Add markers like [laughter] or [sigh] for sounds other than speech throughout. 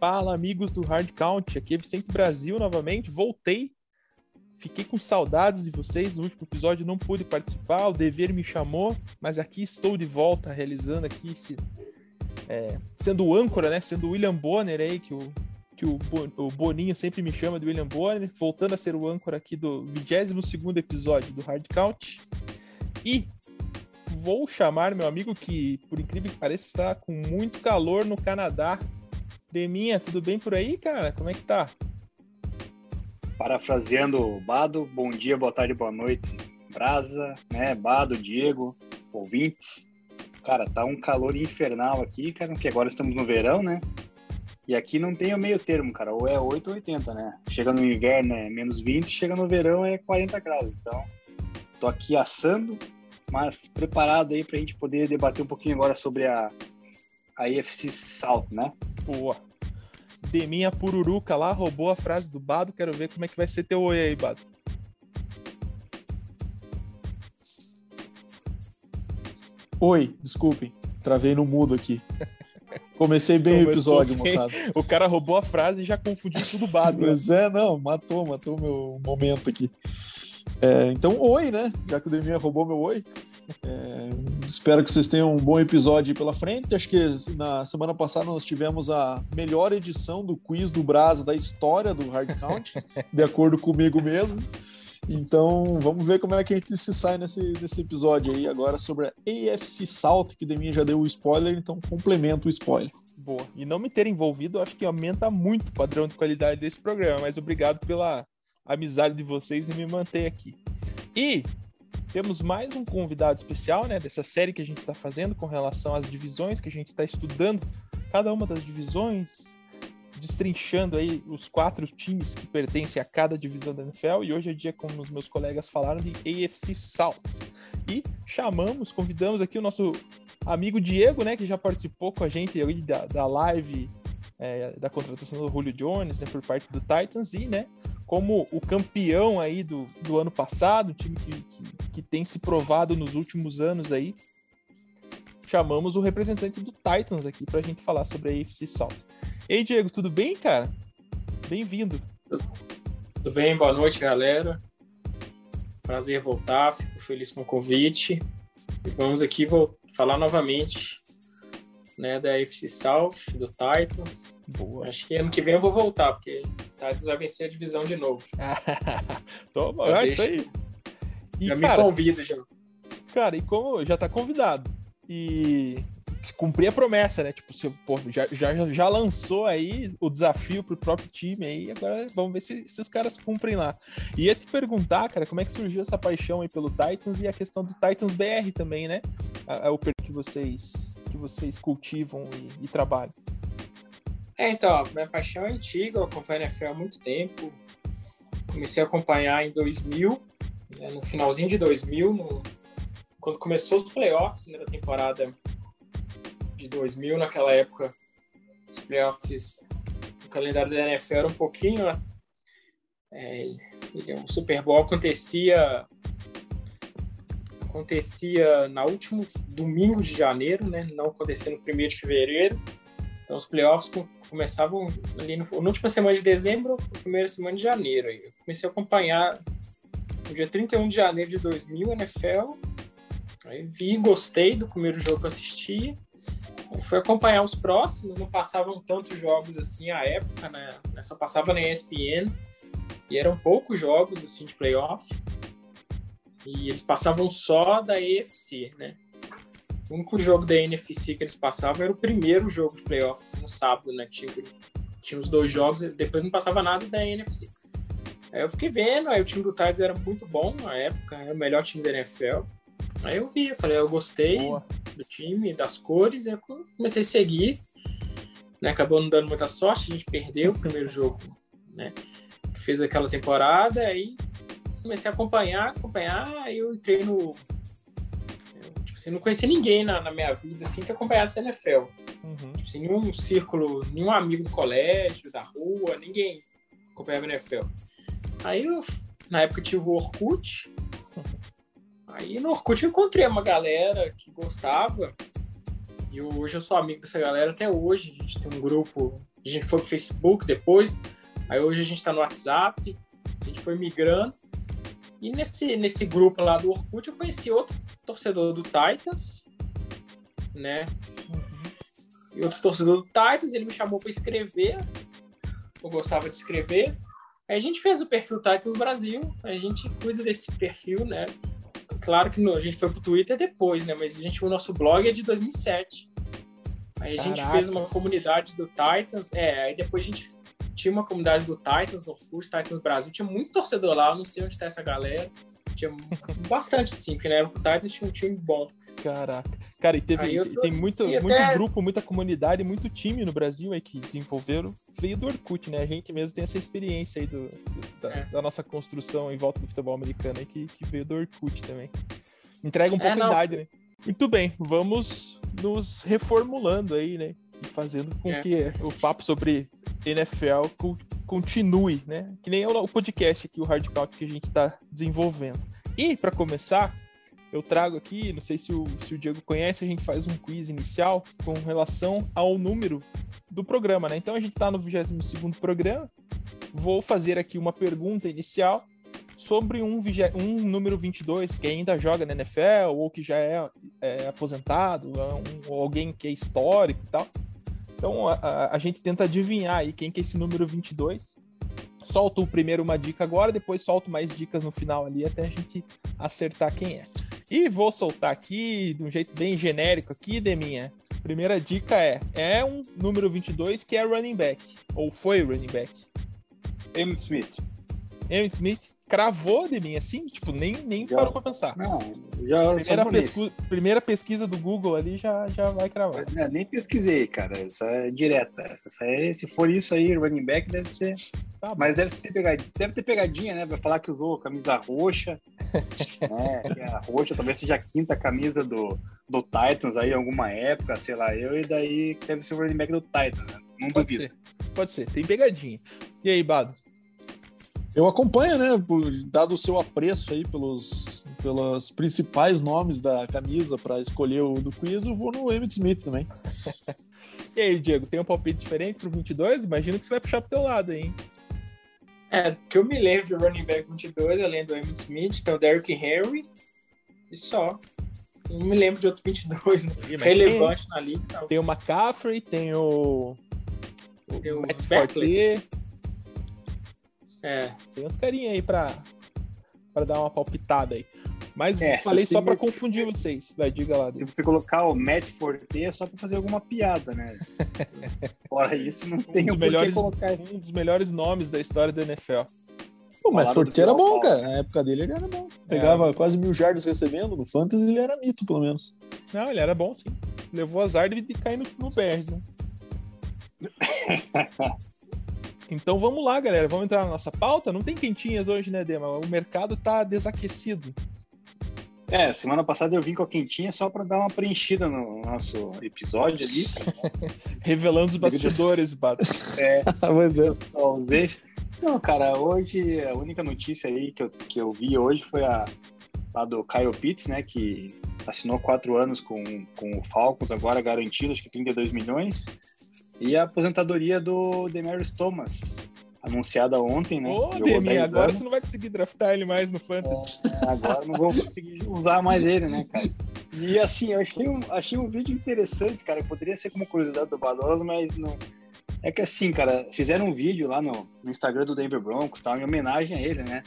Fala, amigos do Hard Count. Aqui é Vicente Brasil novamente. Voltei. Fiquei com saudades de vocês. No último episódio não pude participar, o dever me chamou, mas aqui estou de volta, realizando aqui esse. É, sendo o âncora, né? Sendo o William Bonner aí, que o, que o, Boninho sempre me chama de William Bonner, voltando a ser o âncora aqui do 22 episódio do Hard Count. E vou chamar meu amigo que, por incrível que pareça, está com muito calor no Canadá. Deminha, tudo bem por aí, cara? Como é que tá? Parafraseando o Bado, bom dia, boa tarde, boa noite, Brasa, né? Bado, Diego, ouvintes. Cara, tá um calor infernal aqui, cara, que agora estamos no verão, né? E aqui não tem o meio termo, cara. Ou é 8 ou 80, né? Chega no inverno é menos 20, chega no verão é 40 graus. Então, tô aqui assando, mas preparado aí pra gente poder debater um pouquinho agora sobre a, a IFC South, né? Boa. Deminha Pururuca lá roubou a frase do Bado. Quero ver como é que vai ser teu oi aí, Bado. Oi, desculpem. Travei no mudo aqui. Comecei bem o episódio, bem. moçada. O cara roubou a frase e já confundiu tudo Bado. Né? Mas é, não, matou, matou meu momento aqui. É, então, oi, né? Já que o Deminha roubou meu oi. É, espero que vocês tenham um bom episódio pela frente. Acho que na semana passada nós tivemos a melhor edição do quiz do Brasa da história do Hard Count, [laughs] de acordo comigo mesmo. Então, vamos ver como é que a gente se sai nesse, nesse episódio aí agora sobre a AFC South, que o Deminha já deu o spoiler, então complemento o spoiler. Boa. E não me ter envolvido, acho que aumenta muito o padrão de qualidade desse programa, mas obrigado pela amizade de vocês e me manter aqui. E temos mais um convidado especial, né, dessa série que a gente está fazendo com relação às divisões que a gente está estudando, cada uma das divisões, destrinchando aí os quatro times que pertencem a cada divisão da NFL. E hoje é dia, como os meus colegas falaram, de AFC South. E chamamos, convidamos aqui o nosso amigo Diego, né, que já participou com a gente da, da live é, da contratação do Julio Jones, né, por parte do Titans e, né, como o campeão aí do, do ano passado, um time que, que, que, tem se provado nos últimos anos aí, chamamos o representante do Titans aqui para a gente falar sobre a AFC South. Ei, Diego, tudo bem, cara? Bem-vindo. Tudo bem, boa noite, galera. Prazer voltar, fico feliz com o convite. E vamos aqui vou falar novamente né, da FC South, do Titans. Boa. Acho que ano que vem eu vou voltar, porque o Titans vai vencer a divisão de novo. [laughs] Toma, é isso aí. E, já cara, me convida, já. Cara, e como já tá convidado e cumprir a promessa, né? Tipo, você, pô, já, já, já lançou aí o desafio pro próprio time aí, agora vamos ver se, se os caras cumprem lá. E ia te perguntar, cara, como é que surgiu essa paixão aí pelo Titans e a questão do Titans BR também, né? o que vocês que vocês cultivam e, e trabalham? É, então, minha paixão é antiga, eu acompanho a NFL há muito tempo. Comecei a acompanhar em 2000, né, no finalzinho de 2000, no, quando começou os playoffs né, da temporada de 2000, naquela época, os playoffs, o calendário da NFL era um pouquinho. Né, é, o Super Bowl acontecia acontecia na último domingo de janeiro, né? Não acontecia no primeiro de fevereiro. Então os playoffs começavam ali no, na última semana de dezembro, primeira semana de janeiro. Eu comecei a acompanhar no dia 31 de janeiro de 2000 NFL. Aí vi, gostei do primeiro jogo que assisti. Fui acompanhar os próximos, não passavam tantos jogos assim à época, né? Só passava na ESPN e eram poucos jogos assim de playoff. E eles passavam só da EFC, né? O único jogo da NFC que eles passavam era o primeiro jogo de playoffs no sábado, né? Tinha, tinha os dois jogos, depois não passava nada da NFC. Aí eu fiquei vendo, aí o time do Titans era muito bom na época, era o melhor time da NFL. Aí eu vi, eu falei, eu gostei Boa. do time, das cores, aí eu comecei a seguir. Né? Acabou não dando muita sorte, a gente perdeu o primeiro jogo, né? Fez aquela temporada, aí comecei a acompanhar, acompanhar, aí eu entrei no. Tipo assim, não conhecia ninguém na, na minha vida assim que acompanhasse a NFL. Uhum. Tipo assim, nenhum círculo, nenhum amigo do colégio, da rua, ninguém acompanhava a NFL. Aí eu, na época, tive o Orkut. Aí no Orkut eu encontrei uma galera que gostava. E hoje eu sou amigo dessa galera até hoje. A gente tem um grupo A gente foi pro Facebook depois, aí hoje a gente tá no WhatsApp, a gente foi migrando. E nesse, nesse grupo lá do Orkut eu conheci outro torcedor do Titans, né? E outro torcedor do Titans, ele me chamou para escrever. Eu gostava de escrever. Aí a gente fez o perfil Titans Brasil, a gente cuida desse perfil, né? Claro que no, a gente foi pro Twitter depois, né? Mas a gente, o nosso blog é de 2007. Aí a gente fez uma comunidade do Titans, é, aí depois a gente tinha uma comunidade do Titans, no Orkut, Titans Brasil, tinha muito torcedor lá, eu não sei onde tá essa galera. Tinha bastante, sim, porque né, o Titans tinha um time bom. Caraca. Cara, e teve, tô, tem muito, muito até... grupo, muita comunidade, muito time no Brasil aí que desenvolveram. Veio do Orkut, né? A gente mesmo tem essa experiência aí do, do da, é. da, nossa construção em volta do futebol americano aí que, que veio do Orkut também. Entrega um é, pouco é, a idade, né? Muito bem, vamos nos reformulando aí, né? E fazendo com é. que o papo sobre NFL continue, né? Que nem o podcast aqui, o Hard Talk que a gente está desenvolvendo. E, para começar, eu trago aqui, não sei se o, se o Diego conhece, a gente faz um quiz inicial com relação ao número do programa, né? Então a gente está no 22 programa. Vou fazer aqui uma pergunta inicial sobre um, um número 22 que ainda joga na NFL ou que já é, é aposentado, é um, ou alguém que é histórico e tal. Então a, a, gente tenta adivinhar aí quem que é esse número 22 solto primeiro uma dica agora, depois solto mais dicas no final ali até a gente acertar quem é. E vou soltar aqui de um jeito bem genérico aqui, Deminha. Primeira dica é: é um número 22 que é running back, ou foi running back. Emmitt Smith. Emmitt Smith cravou de mim, assim, tipo, nem, nem já, parou pra pensar. Não, já primeira, primeira pesquisa do Google ali já, já vai cravar. É, nem pesquisei, cara. Isso é direta. Essa é, se for isso aí, running back deve ser. Tá Mas deve ter, pegadinha, deve ter pegadinha, né? Vai falar que usou camisa roxa. [laughs] né? A roxa talvez seja a quinta camisa do, do Titans aí em alguma época, sei lá, eu, e daí deve ser o running back do Titans, né? Não Pode duvido. Ser. Pode ser, tem pegadinha. E aí, Bado? Eu acompanho, né? Dado o seu apreço aí pelos, pelos principais nomes da camisa para escolher o do quiz, eu vou no Emmitt Smith também. [laughs] e aí, Diego, tem um palpite diferente pro 22? Imagino que você vai puxar pro teu lado, hein? É, que eu me lembro de running back 22, além do Emmitt Smith, tem o Derrick Henry e só. Não me lembro de outro 22 né? relevante tem, na liga. Não. Tem o McCaffrey, tem o, o, tem o Matt Forte. É. Tem uns carinha aí pra, pra dar uma palpitada aí. Mas é, falei só para confundir vocês. Vai, diga lá. Se você colocar o Matt Forte é só para fazer alguma piada, né? [laughs] Fora isso, não tem um dos, melhores, colocar... um dos melhores nomes da história da NFL. Pô, mas Forte era bom, cara. Na época dele ele era bom. Pegava é. quase mil jardas recebendo. No Fantasy ele era mito, pelo menos. Não, ele era bom, sim. Levou azar de cair no, no Bears, né? [laughs] Então vamos lá, galera. Vamos entrar na nossa pauta. Não tem quentinhas hoje, né, Dema? O mercado tá desaquecido. É, semana passada eu vim com a quentinha só para dar uma preenchida no nosso episódio ali. [laughs] Revelando os bastidores, Bato. É, [laughs] mas é. Só usei. Não, cara, hoje a única notícia aí que eu, que eu vi hoje foi a, a do Kyle Pitts, né, que assinou quatro anos com, com o Falcons, agora garantido, acho que 32 milhões. E a aposentadoria do Demarius Thomas, anunciada ontem, né? Ô, Demi, agora anos. você não vai conseguir draftar ele mais no Fantasy. É, agora não vou conseguir usar mais ele, né, cara? E assim, eu achei um, achei um vídeo interessante, cara. Poderia ser como curiosidade do Badolas, mas não. É que assim, cara, fizeram um vídeo lá no, no Instagram do Denver Broncos, tal, em homenagem a ele, né?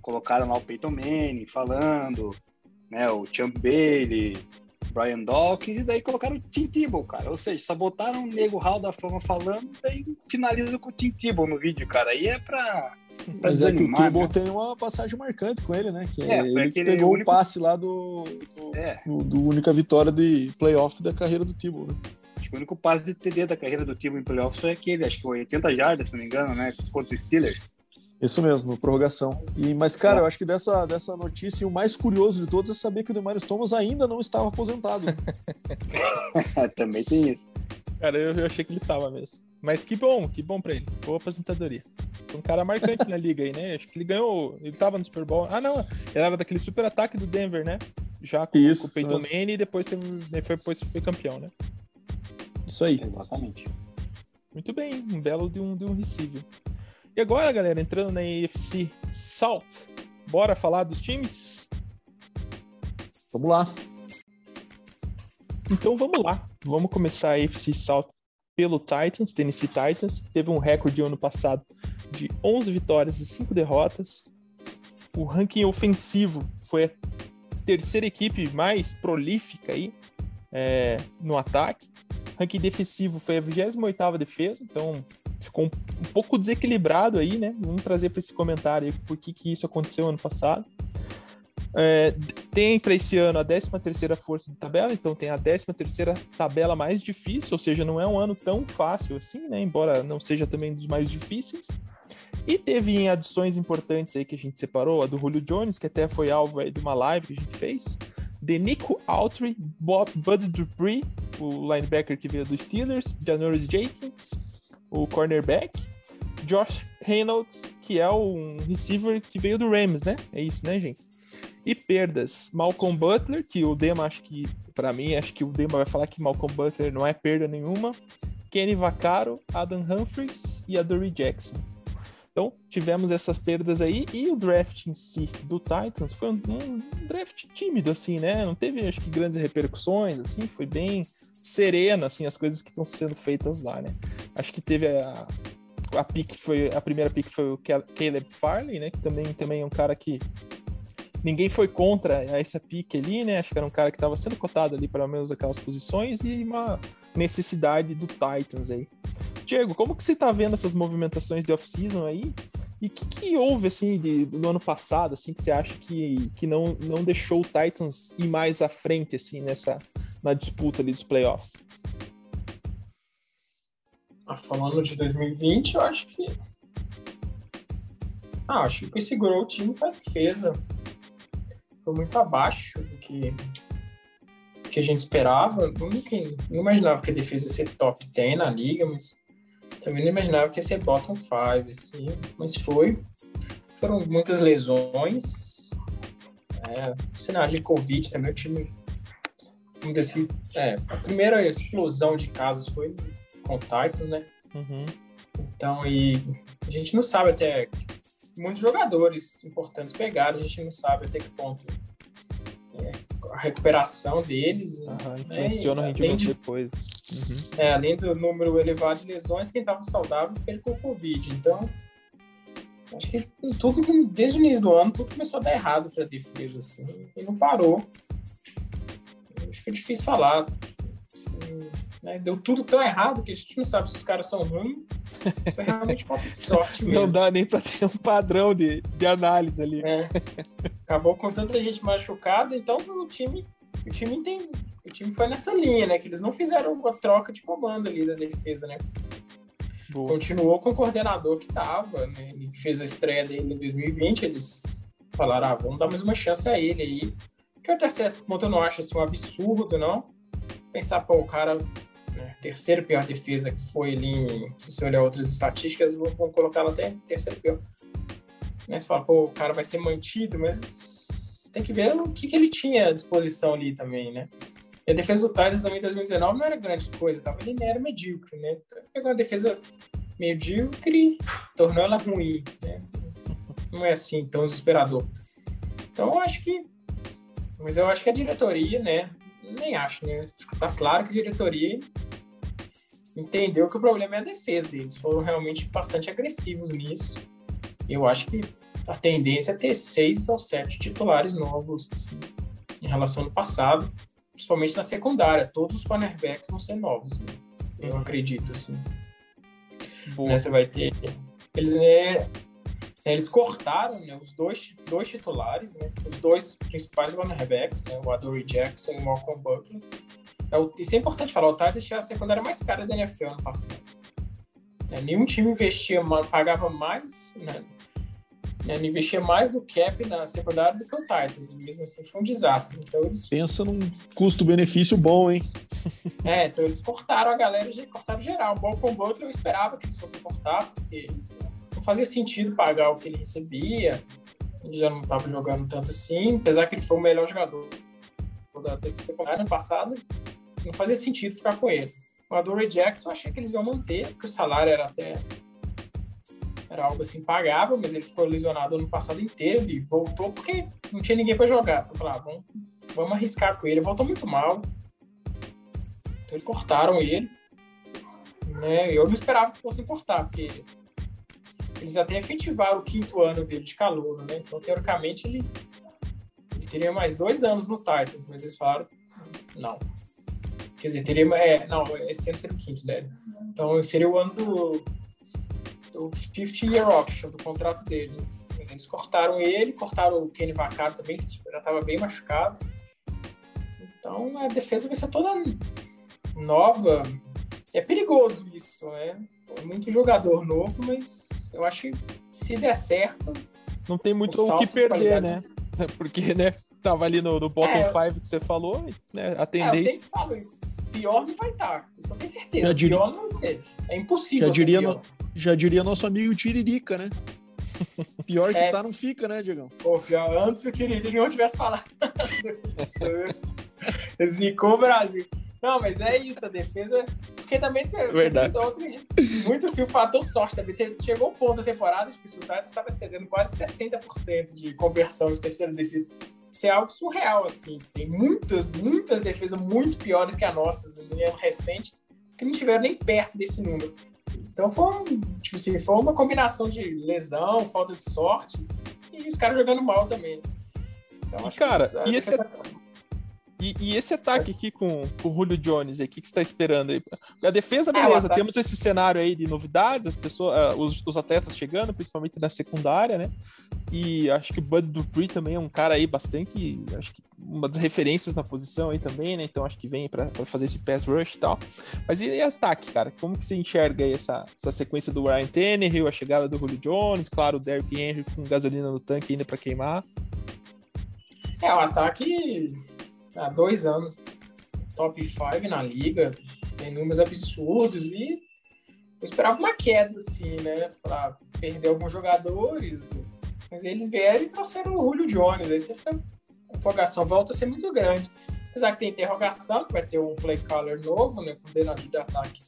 Colocaram lá o Peyton Manning falando, né? O Champ Bailey, Brian Dawkins, e daí colocaram o Tim Tebow, cara. Ou seja, sabotaram o Nego Hall da Fama falando, daí finaliza com o Tim Tebow no vídeo, cara. Aí é pra. pra Mas é que o Tebow né? tem uma passagem marcante com ele, né? Que é, ele que pegou único... o passe lá do, do, é. do, do, única vitória de playoff da carreira do Tebow, né? Acho que o único passe de TD da carreira do Tebow em playoff foi aquele, acho que foi 80 jardas, se não me engano, né? Contra o Steelers. Isso mesmo, prorrogação. E, mas, cara, eu acho que dessa, dessa notícia, o mais curioso de todos é saber que o Demarius Thomas ainda não estava aposentado. [laughs] Também tem isso. Cara, eu, eu, achei que ele estava mesmo. Mas que bom, que bom pra ele. Boa aposentadoria. Foi um cara marcante na liga aí, né? Acho que ele ganhou. Ele tava no Super Bowl. Ah, não. Ele era daquele super ataque do Denver, né? Já com, isso, com o Peyton Manning e depois, teve, depois foi, foi campeão, né? Isso aí. Exatamente. Muito bem, um belo de um, de um receiver. E agora, galera, entrando na AFC South, bora falar dos times? Vamos lá. Então vamos lá. Vamos começar a AFC South pelo Titans, Tennessee Titans. Teve um recorde ano passado de 11 vitórias e 5 derrotas. O ranking ofensivo foi a terceira equipe mais prolífica aí é, no ataque. Ranking defensivo foi a 28ª defesa, então ficou um, um, pouco desequilibrado aí, né? Vamos trazer para esse comentário aí por que, que isso aconteceu ano passado. É, tem para esse ano a 13 terceira força de tabela, então tem a 13 terceira tabela mais difícil, ou seja, não é um ano tão fácil assim, né? Embora não seja também dos mais difíceis. E teve adições importantes aí que a gente separou, a do Julio Jones, que até foi alvo aí de uma live que a gente fez. De Nico Autry, Bob, Bud Dupree, o linebacker que veio dos Steelers, Janoris Jenkins, o cornerback, Josh Reynolds, que é um receiver que veio do Rams, né? É isso, né, gente? E perdas, Malcolm Butler, que o Dema acho que, para mim, acho que o Dema vai falar que Malcolm Butler não é perda nenhuma. Kenny Vaccaro, Adam Humphries e a Dory Jackson. Então, tivemos essas perdas aí e o draft em si do Titans foi um, um, draft tímido, assim, né? Não teve, acho que, grandes repercussões, assim, foi bem sereno, assim, as coisas que estão sendo feitas lá, né? Acho que teve a, a pick foi a primeira pick foi o Caleb Farley, né? Que também, também é um cara que ninguém foi contra essa pick ali, né? Acho que era um cara que estava sendo cotado ali para menos aquelas posições e uma necessidade do Titans aí. Diego, como que você tá vendo essas movimentações de off-season aí? E o que, que, houve, assim, de, no ano passado, assim, que você acha que, que não, não deixou o Titans ir mais à frente, assim, nessa, na disputa ali dos playoffs? Ah, falando de 2020, eu acho que... Ah, acho que o que segurou o time foi a defesa. Foi muito abaixo do que, do que a gente esperava. Eu nunca, não imaginava que a defesa ia ser top 10 na liga, mas também não imaginava que ia ser bottom 5, assim, mas foi. Foram muitas lesões. É, cenário de Covid também, o time. Desse, é, a primeira explosão de casos foi com Titans, né? Uhum. Então, e a gente não sabe até. Muitos jogadores importantes pegaram, a gente não sabe até que ponto é, a recuperação deles. Uhum, influenciou né? no rendimento de, depois. Uhum. É, além do número elevado de lesões, quem estava saudável pegou Covid. Então, acho que tudo, desde o início do ano, tudo começou a dar errado para a defesa, assim, e não parou. Acho que é difícil falar. Né? Deu tudo tão errado que a gente não sabe se os caras são ruins. Isso foi realmente falta de sorte [laughs] mesmo. Não dá nem para ter um padrão de, de análise ali. É. Acabou com tanta gente machucada, então o time, o time tem, o time foi nessa linha, né? Que eles não fizeram uma troca de comando ali da defesa, né? Boa. Continuou com o coordenador que tava, né? Ele fez a estreia dele em 2020, eles falaram, ah, vamos dar mais uma chance a ele aí. Que o terceiro ponto eu não acho assim, um absurdo, não. Pensar, pô, o cara, né, terceiro pior defesa que foi ali, se você olhar outras estatísticas, vamos colocar ela até terceiro pior. Né, você fala, pô, o cara vai ser mantido, mas tem que ver o que, que ele tinha à disposição ali também, né? E a defesa do Titans também em 2019 não era grande coisa, tava ali, era medíocre, né? Então, pegou uma defesa medíocre, tornou ela ruim, né? Não é assim tão desesperador. Então eu acho que. Mas eu acho que a diretoria, né? Nem acho, né? Tá claro que a diretoria entendeu que o problema é a defesa. Eles foram realmente bastante agressivos nisso. Eu acho que a tendência é ter seis ou sete titulares novos assim, em relação ao passado principalmente na secundária. Todos os cornerbacks vão ser novos, né? eu acredito, assim. Né, você vai ter... Eles, né, eles cortaram né, os dois, dois titulares, né, os dois principais cornerbacks, né, o Adoree Jackson e o Malcolm Butler. É, isso é importante falar, o Titans tinha a secundária mais cara da NFL ano passado. É, nenhum time investia, pagava mais, né, né, investia mais do cap na secundária do que o Titans, e mesmo assim foi um desastre. Então eles... Pensa num custo-benefício bom, hein? [laughs] é, então eles cortaram a galera, cortaram geral. O Balcom Butler eu esperava que eles fossem cortar, porque fazia sentido pagar o que ele recebia, ele já não estava jogando tanto assim, apesar que ele foi o melhor jogador da ano passado, não fazia sentido ficar com ele. O Adore Jackson, eu achei que eles iam manter, porque o salário era até era algo assim pagável, mas ele ficou lesionado ano passado inteiro e voltou porque não tinha ninguém para jogar. Então, falar, ah, vamos, vamos arriscar com ele. Ele voltou muito mal. Então, eles cortaram ele. Né? Eu não esperava que fossem cortar, porque eles até efetivaram o quinto ano dele de calor, né? Então, teoricamente, ele, ele teria mais dois anos no Titans, mas eles falaram, não. Quer dizer, teria. É, não, esse ano seria o quinto dele. Então, seria o ano do o 50 year option do contrato dele. Mas eles cortaram ele, cortaram o Kenny Vaccaro também, que já estava bem machucado. Então a defesa vai ser toda nova. É perigoso isso, né? Muito jogador novo, mas eu acho que se der certo. Não tem muito o que perder, né? [laughs] Porque, né? Tava ali no, no bottom 5 é, que você falou, né? A tendência. É, eu sempre falo isso. Pior não vai estar. Isso eu tenho certeza. Diria... Pior não vai ser. É impossível. Já diria, no, já diria nosso amigo Tiririca, né? [laughs] Pior que é. tá, não fica, né, Diegão? Pô, pior, antes o Tiririca não tivesse falado. [laughs] Zicou o Brasil. Não, mas é isso, a defesa. Porque também tem, Verdade. muito assim, o fator sorte também. Chegou um ponto da temporada, os Pistoltados estava cedendo quase 60% de conversão de terceiro desse. Isso é algo surreal, assim. Tem muitas, muitas defesas muito piores que a nossa, no ano recente, que não tiveram nem perto desse número. Então foi, um, tipo assim, foi uma combinação de lesão, falta de sorte e os caras jogando mal também. Então, cara, e esse, e, e, esse ataque aqui com, com o Julio Jones, o que, que você está esperando aí? A defesa, é, beleza, é, temos esse cenário aí de novidades, as pessoas, uh, os, os atletas chegando, principalmente na secundária, né? E acho que o Bud Dupree também é um cara aí bastante, acho que uma das referências na posição aí também, né? Então acho que vem para fazer esse pass rush e tal. Mas e, e, ataque, cara? Como que você enxerga aí essa, essa sequência do Ryan Tannehill, a chegada do Julio Jones, claro, o Derrick Henry com gasolina no tanque ainda para queimar? É, o ataque há dois anos top 5 na liga, tem números absurdos e eu esperava uma queda, assim, né? Pra perder alguns jogadores, mas eles vieram e trouxeram o Julio Jones, aí fica, a empolgação volta a ser muito grande. Apesar que tem interrogação, que vai ter um play caller novo, né, coordenador de ataque.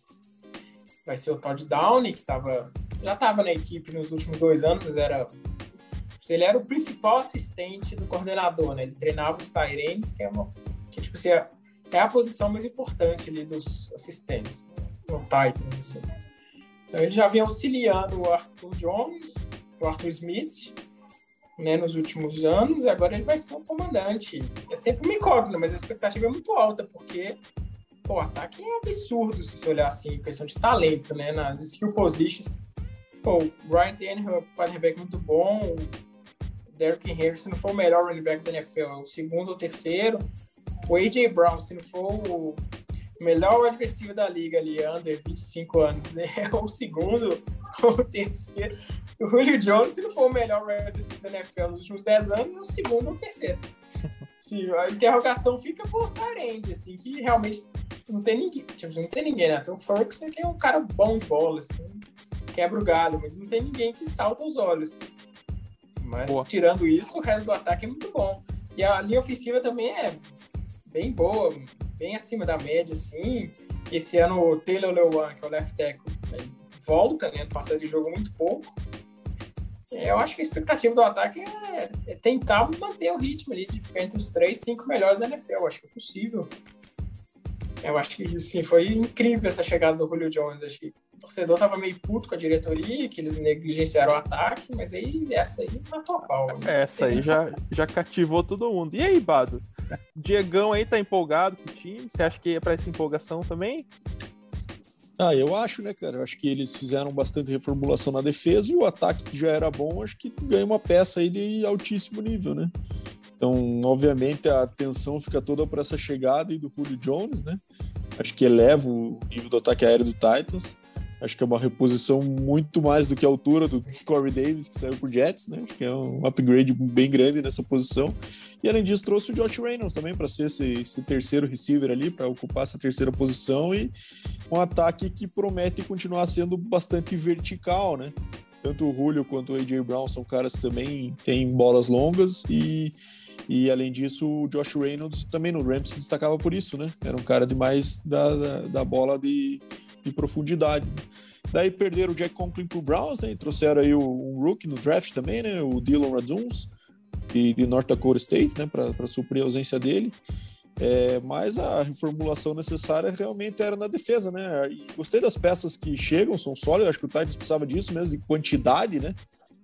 Vai ser o Todd Downey, que tava, já estava na equipe nos últimos dois anos, era ele era o principal assistente do coordenador, né? Ele treinava os Tyrants, que é uma que tipo assim, é, a posição mais importante ali dos assistentes no Titans, assim. Então ele já vem auxiliando o Arthur Jones, o Arthur Smith, né, nos últimos anos, e agora ele vai ser o comandante. É sempre uma incógnita, mas a expectativa é muito alta, porque pô, o ataque é absurdo se você olhar assim, questão de talento, né, nas skill positions. Pô, o Ryan Tannehill é um quarterback muito bom, Derrick Henry, se não for o melhor running back da NFL, é o segundo ou terceiro. O A.J. Brown, se não for o melhor adversário da liga ali, under 25 anos, né? [laughs] É o segundo ou o terceiro. O Julio Jones, se não for o melhor receiver da NFL nos últimos 10 anos, é o segundo ou terceiro. [laughs] Se a interrogação fica por Tarend, assim, que realmente não tem ninguém. Tipo, não tem ninguém, né? Tem o Ferguson, que é um cara bom de bola, assim, quebra o galho, mas não tem ninguém que salta os olhos. Mas Boa. tirando isso, o resto do ataque é muito bom. E a linha ofensiva também é bem boa, bem acima da média, assim. Esse ano o Taylor Lewan, que é o left tackle, volta, né? No passado ele jogou muito pouco. É, eu acho que a expectativa do ataque é, é, tentar manter o ritmo ali, de ficar entre os três, cinco melhores da NFL. Eu acho que é possível. Eu acho que, sim, foi incrível essa chegada do Julio Jones. Acho que torcedor tava meio puto com a diretoria, que eles negligenciaram o ataque, mas aí essa aí matou a pau. Né? Essa aí já, já cativou todo mundo. E aí, Bado? Diegão aí tá empolgado com o time? Você acha que é para essa empolgação também? Ah, eu acho, né, cara? Eu acho que eles fizeram bastante reformulação na defesa e o ataque que já era bom, acho que ganha uma peça aí de altíssimo nível, né? Então, obviamente, a atenção fica toda para essa chegada aí do Julio Jones, né? Acho que eleva o nível do ataque aéreo do Titans. Acho que é uma reposição muito mais do que a altura do Corey Davis, que saiu por Jets, né? Acho que é um upgrade bem grande nessa posição. E além disso, trouxe o Josh Reynolds também para ser esse, esse, terceiro receiver ali, para ocupar essa terceira posição e um ataque que promete continuar sendo bastante vertical, né? Tanto o Julio quanto o AJ Brown são caras que também têm bolas longas e E além disso, o Josh Reynolds também no Rams se destacava por isso, né? Era um cara demais da, da, da bola de, de profundidade. Daí perderam o Jack Conklin pro Browns, né? E trouxeram aí um rookie no draft também, né? O Dylan Raduns, de, de North Dakota State, né? Para suprir a ausência dele. É, mas a reformulação necessária realmente era na defesa, né? E gostei das peças que chegam, são sólidas. Acho que o Titans precisava disso mesmo, de quantidade, né?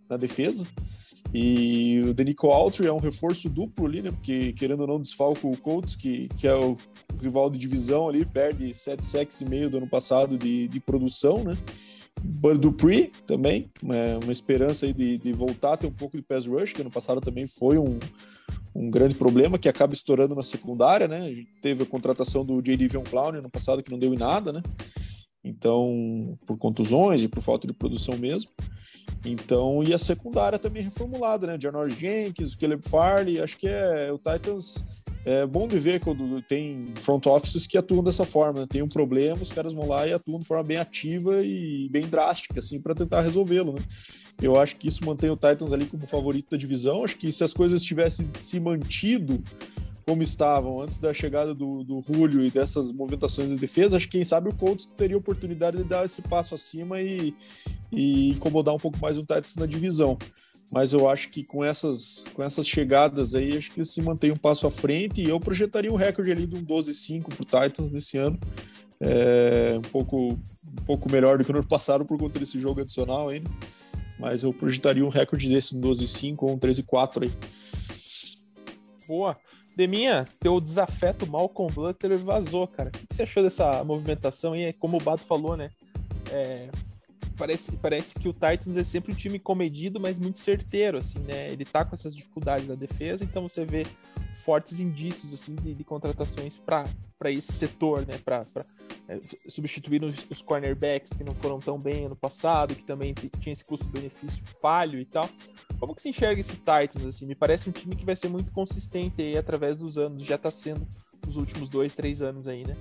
Na defesa. E o Denico Altry é um reforço duplo ali, né? Porque querendo ou não, desfalca o Colts, que, que é o rival de divisão ali, perde 7 sacks e meio do ano passado de, de produção, né? Bud Dupree também, uma, uma esperança aí de, de, voltar a ter um pouco de pass rush, que ano passado também foi um, um grande problema que acaba estourando na secundária, né? A gente teve a contratação do J.D. Von Clown no passado que não deu em nada, né? Então, por contusões e por falta de produção mesmo. Então, e a secundária também reformulada, né? Janor Jenkins, Caleb Farley, acho que é o Titans é bom de ver quando tem front offices que atuam dessa forma. Né? Tem um problema, os caras vão lá e atuam de forma bem ativa e bem drástica, assim, para tentar resolvê-lo, né? Eu acho que isso mantém o Titans ali como favorito da divisão. Acho que se as coisas tivessem se mantido como estavam antes da chegada do, do Julio e dessas movimentações de defesa, acho que quem sabe o Colts teria oportunidade de dar esse passo acima e, e incomodar um pouco mais o Titans na divisão mas eu acho que com essas, com essas chegadas aí, acho que se mantém um passo à frente e eu projetaria um recorde ali de um 12-5 para o Titans nesse ano. É, um, pouco, um pouco melhor do que no ano passado por conta desse jogo adicional ainda, mas eu projetaria um recorde desse, um 12-5 ou um 13-4 aí. Boa. Deminha, teu desafeto mal com o Blutter vazou, cara. O que você achou dessa movimentação aí? Como o Bato falou, né? É, parece, parece que o Titans é sempre um time comedido, mas muito certeiro, assim, né? Ele tá com essas dificuldades na defesa, então você vê fortes indícios, assim, de, de contratações para esse setor, né? Para é, substituir os, os, cornerbacks que não foram tão bem ano passado, que também tinha esse custo-benefício falho e tal. Como que se enxerga esse Titans, assim? Me parece um time que vai ser muito consistente aí através dos anos, já tá sendo nos últimos dois, três anos aí, né?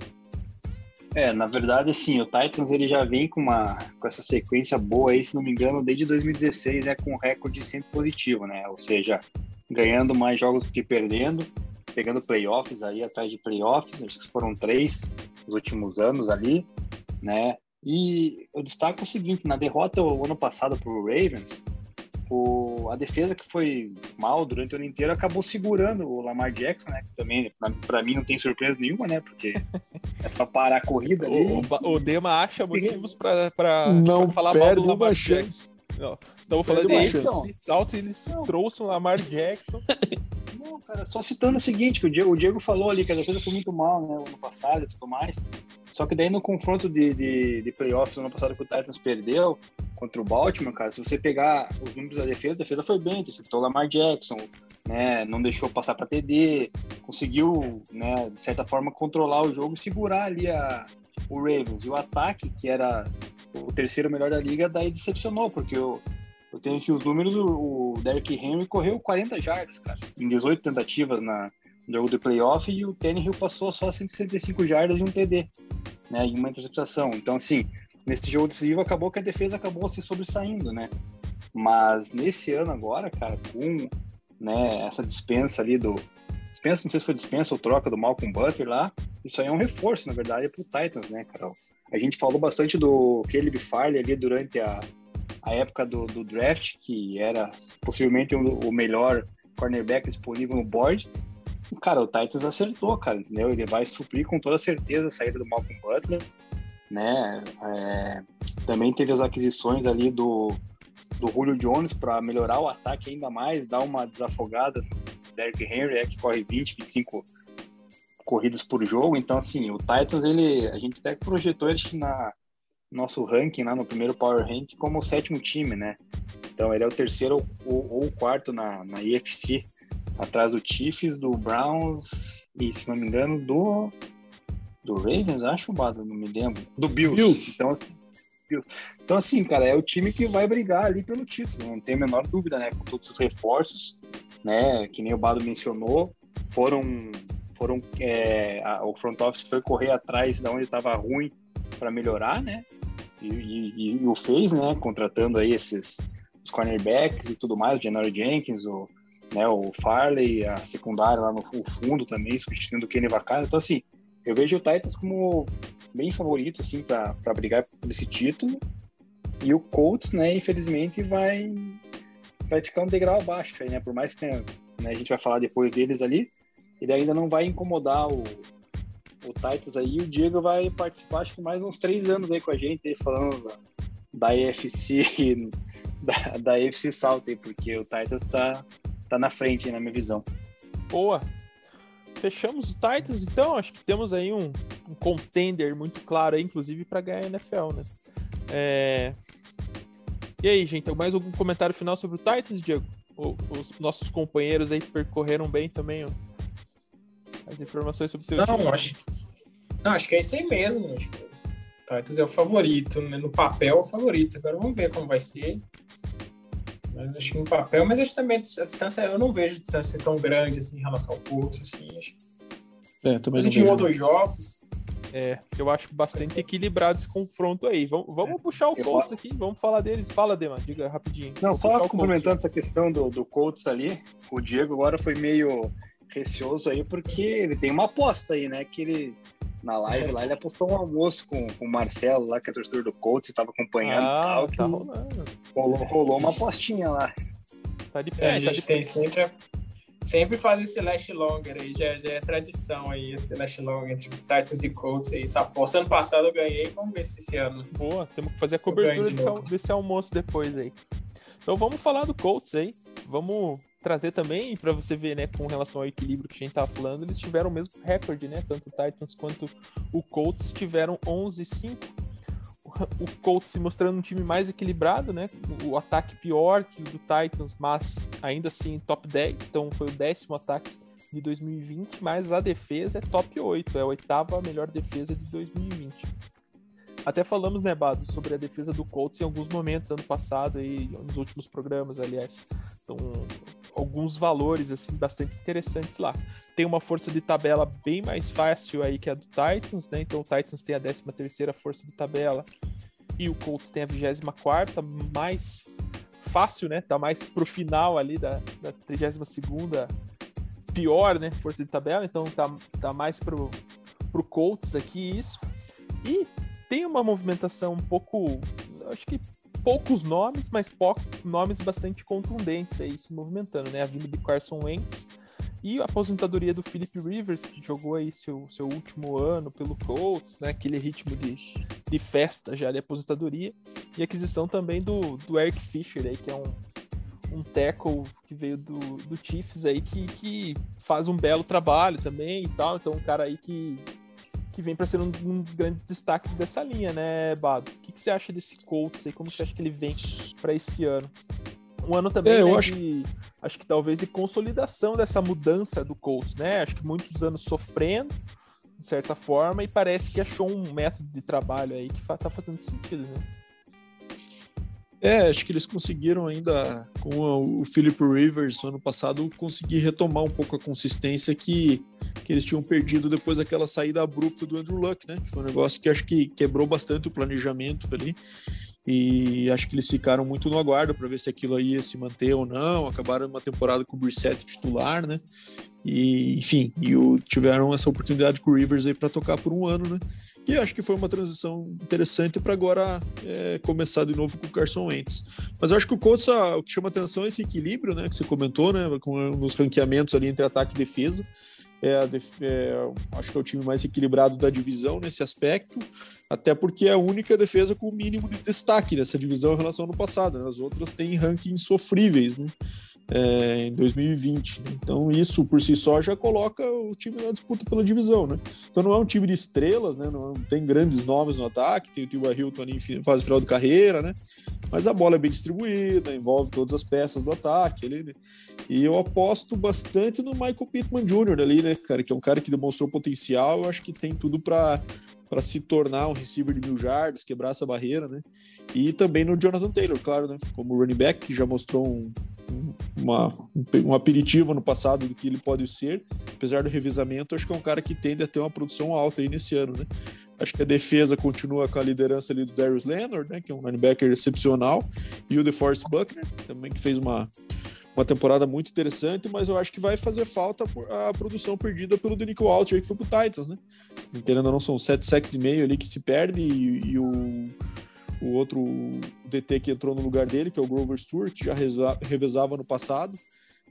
É, na verdade, sim, o Titans ele já vem com uma com essa sequência boa aí, se não me engano, desde 2016, é com recorde sempre positivo, né? Ou seja, ganhando mais jogos do que perdendo, pegando playoffs aí atrás de playoffs, acho que foram três nos últimos anos ali, né? E eu destaco o seguinte, na derrota o ano passado para o Ravens, o, a defesa que foi mal durante o ano inteiro acabou segurando o Lamar Jackson, né? Que também, para mim, não tem surpresa nenhuma, né? Porque é pra parar a corrida [laughs] ali. O, o Dema acha motivos para falar mal do Lamar Jackson. Não, estamos falando então. Salto ele trouxe o Lamar Jackson. [laughs] Não, cara, só citando o seguinte, que o Diego, o Diego falou ali que a defesa foi muito mal, né, ano passado e tudo mais. Só que daí no confronto de, de, de playoffs no ano passado que o Titans perdeu contra o Baltimore, cara, se você pegar os números da defesa, a defesa foi bem, citou o Lamar Jackson, né, não deixou passar para TD, conseguiu, né, de certa forma controlar o jogo e segurar ali a, o Ravens. E o ataque, que era o terceiro melhor da liga, daí decepcionou, porque eu, eu tenho aqui os números, o, Derrick Henry correu 40 jardas, cara, em 18 tentativas na, no jogo de playoff, e o Tannehill passou só 165 jardas e um TD né, em uma interceptação. Então, assim, nesse jogo decisivo acabou que a defesa acabou se sobressaindo, né? Mas nesse ano agora, cara, com né, essa dispensa ali do. Dispensa, não sei se foi dispensa ou troca do Malcolm Butler lá, isso aí é um reforço, na verdade, para o Titans, né, Carol? A gente falou bastante do Caleb Farley ali durante a, a época do, do draft, que era possivelmente o, o melhor cornerback disponível no board, cara, o Titans acertou, cara, entendeu? Ele vai suprir com toda certeza a saída do Malcolm Butler, né? É, também teve as aquisições ali do, do Julio Jones para melhorar o ataque ainda mais, dar uma desafogada no Derrick Henry, é, que corre 20, 25 corridas por jogo. Então, assim, o Titans, ele, a gente até projetou ele na nosso ranking, lá no primeiro Power Rank, como o sétimo time, né? Então, ele é o terceiro ou, ou o quarto na, na IFC atrás do Chiefs, do Browns e, se não me engano, do do Ravens, acho, Bado, não me lembro. Do Bills. Bills. Então, assim, Bills. então, assim, cara, é o time que vai brigar ali pelo título, não tem a menor dúvida, né? Com todos os reforços, né? Que nem o Bado mencionou, foram. foram é, a, o front office foi correr atrás da onde estava ruim para melhorar, né? E, e, e, o fez, né? Contratando aí esses os cornerbacks e tudo mais, o Janari Jenkins, o né? O Farley, a secundária lá no fundo também, substituindo o Kenny Vaccaro. Então, assim, eu vejo o Titans como bem favorito, assim, para brigar por esse título. E o Colts, né, infelizmente, vai, vai ficar um degrau abaixo aí, né? Por mais que tenha, né, a gente vai falar depois deles ali, ele ainda não vai incomodar o, o Titans aí. O Diego vai participar, acho que mais uns três anos aí com a gente, aí, falando da, da EFC, [laughs] da, da EFC South, aí, porque o Titans tá, tá na frente, na minha visão. Boa. Fechamos o Titans, então acho que temos aí um, um contender muito claro aí, inclusive para ganhar a NFL, né? É... E aí, gente, mais algum comentário final sobre o Titans, Diego? Os nossos companheiros aí percorreram bem também ó, as informações sobre o seu não, time. Acho, não, acho que é isso aí mesmo. Acho que o Titans é o favorito, né? no papel é o favorito. Agora vamos ver como vai ser. Mas acho que no papel, mas acho também a distância, eu não vejo a distância tão grande assim, em relação ao curso, assim, acho. É, também a gente um dois jogos. É, eu acho bastante equilibrado esse confronto aí. Vamos, vamos é. puxar o Colts aqui, vamos falar deles. Fala, Dema, diga rapidinho. Não, só complementando essa questão do, do Colts ali, o Diego agora foi meio receoso aí, porque ele tem uma aposta aí, né? Que ele na live lá, ele apostou um almoço com, com o Marcelo lá, que é torcedor do Colts, estava acompanhando ah, tal, tá rolando. Rolou, rolou uma apostinha lá. Tá de pé, é, a gente tá tem sempre, sempre faz esse last longer aí, já, já é tradição aí, esse last longer entre Titans e Colts aí. Essa aposta ano passado eu ganhei, vamos ver se esse ano. Boa, temos que fazer a cobertura de desse, desse almoço depois aí. Então vamos falar do Colts aí. Vamos trazer também para você ver, né, com relação ao equilíbrio que a gente tava falando, eles tiveram o mesmo recorde, né? Tanto o Titans quanto o Colts tiveram 11-5. O Colts se mostrando um time mais equilibrado, né? O ataque pior que o do Titans, mas ainda assim top 10, então foi o décimo ataque de 2020, mas a defesa é top 8, é a oitava melhor defesa de 2020. Até falamos, né, Bado, sobre a defesa do Colts em alguns momentos ano passado e nos últimos programas, aliás. Então, alguns valores assim bastante interessantes lá. Tem uma força de tabela bem mais fácil aí que a do Titans, né? Então o Titans tem a 13 terceira força de tabela e o Colts tem a 24 mais fácil, né? Tá mais pro final ali da, da 32 segunda pior, né? Força de tabela, então tá, tá mais pro, pro Colts aqui isso. E tem uma movimentação um pouco, acho que poucos nomes, mas poucos nomes bastante contundentes aí se movimentando, né? A vinda de Carson Wentz e a aposentadoria do Philip Rivers, que jogou aí seu, seu último ano pelo Colts, né? Aquele ritmo de, de festa já de aposentadoria. E aquisição também do, do Eric Fisher aí, que é um, um tackle que veio do, do Chiefs aí, que, que faz um belo trabalho também e tal. Então, um cara aí que que vem para ser um, um, dos grandes destaques dessa linha, né, Bado? O que, que você acha desse Colts aí? Como você acha que ele vem para esse ano? Um ano também é, né, acho... De, acho que talvez de consolidação dessa mudança do Colts, né? Acho que muitos anos sofrendo, de certa forma, e parece que achou um método de trabalho aí que tá fazendo sentido, né? É, acho que eles conseguiram ainda, com o Philip Rivers ano passado, conseguir retomar um pouco a consistência que, que eles tinham perdido depois daquela saída abrupta do Andrew Luck, né? Que foi um negócio que acho que quebrou bastante o planejamento ali. E acho que eles ficaram muito no aguardo para ver se aquilo aí ia se manter ou não. Acabaram uma temporada com o Brissett titular, né? E, enfim, e o, tiveram essa oportunidade com o Rivers aí para tocar por um ano, né? E acho que foi uma transição interessante para agora é, começar de novo com o Carson Wentz. Mas acho que o Colts, ah, o que chama atenção é esse equilíbrio, né, que você comentou, né, com nos ranqueamentos ali entre ataque e defesa. É, def... é, acho que é o time mais equilibrado da divisão nesse aspecto, até porque é a única defesa com o mínimo de destaque nessa divisão em relação ao ano passado. Né? As outras têm rankings sofríveis, né? É, em 2020. Né? Então, isso por si só já coloca o time na disputa pela divisão, né? Então, não é um time de estrelas, né? Não tem grandes nomes no ataque, tem o Tiba Hilton ali em fase final de carreira, né? Mas a bola é bem distribuída, envolve todas as peças do ataque ali, né? E eu aposto bastante no Michael Pittman Jr. ali, né, cara? Que é um cara que demonstrou potencial, eu acho que tem tudo para para se tornar um receiver de mil jardas, quebrar essa barreira, né? E também no Jonathan Taylor, claro, né? Como running back, que já mostrou um, uma, um aperitivo no passado do que ele pode ser, apesar do revisamento, acho que é um cara que tende a ter uma produção alta aí nesse ano, né? Acho que a defesa continua com a liderança ali do Darius Leonard, né? Que é um linebacker excepcional, e o DeForest Buckner, também que fez uma uma temporada muito interessante, mas eu acho que vai fazer falta a produção perdida pelo Denico Walter, que foi pro Titans, né? Entendendo ou não, são sete sacks e meio ali que se perde e, e o, o outro DT que entrou no lugar dele, que é o Grover Stewart, já revezava no passado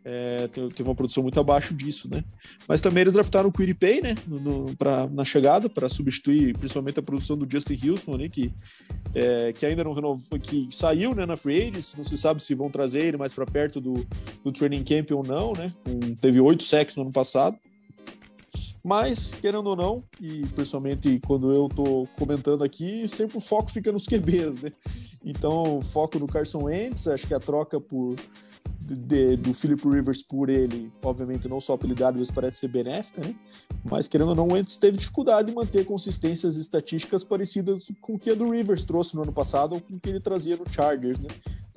é, teve uma produção muito abaixo disso, né? Mas também eles draftaram o Quiripay, né? No, no, pra, na chegada, para substituir principalmente a produção do Justin Houston ali, que, é, que ainda não renovou, que saiu né, na Free Agents, não se sabe se vão trazer ele mais para perto do, do training camp ou não, né? Um, teve oito sacks no ano passado. Mas, querendo ou não, e principalmente quando eu tô comentando aqui, sempre o foco fica nos QBs, né? Então, foco no Carson Wentz, acho que a troca por de, do Philip Rivers por ele, obviamente não só apelidado, mas parece ser benéfica, né? Mas querendo ou não, o Wentz teve dificuldade em manter consistências estatísticas parecidas com o que a do Rivers trouxe no ano passado ou com o que ele trazia no Chargers, né?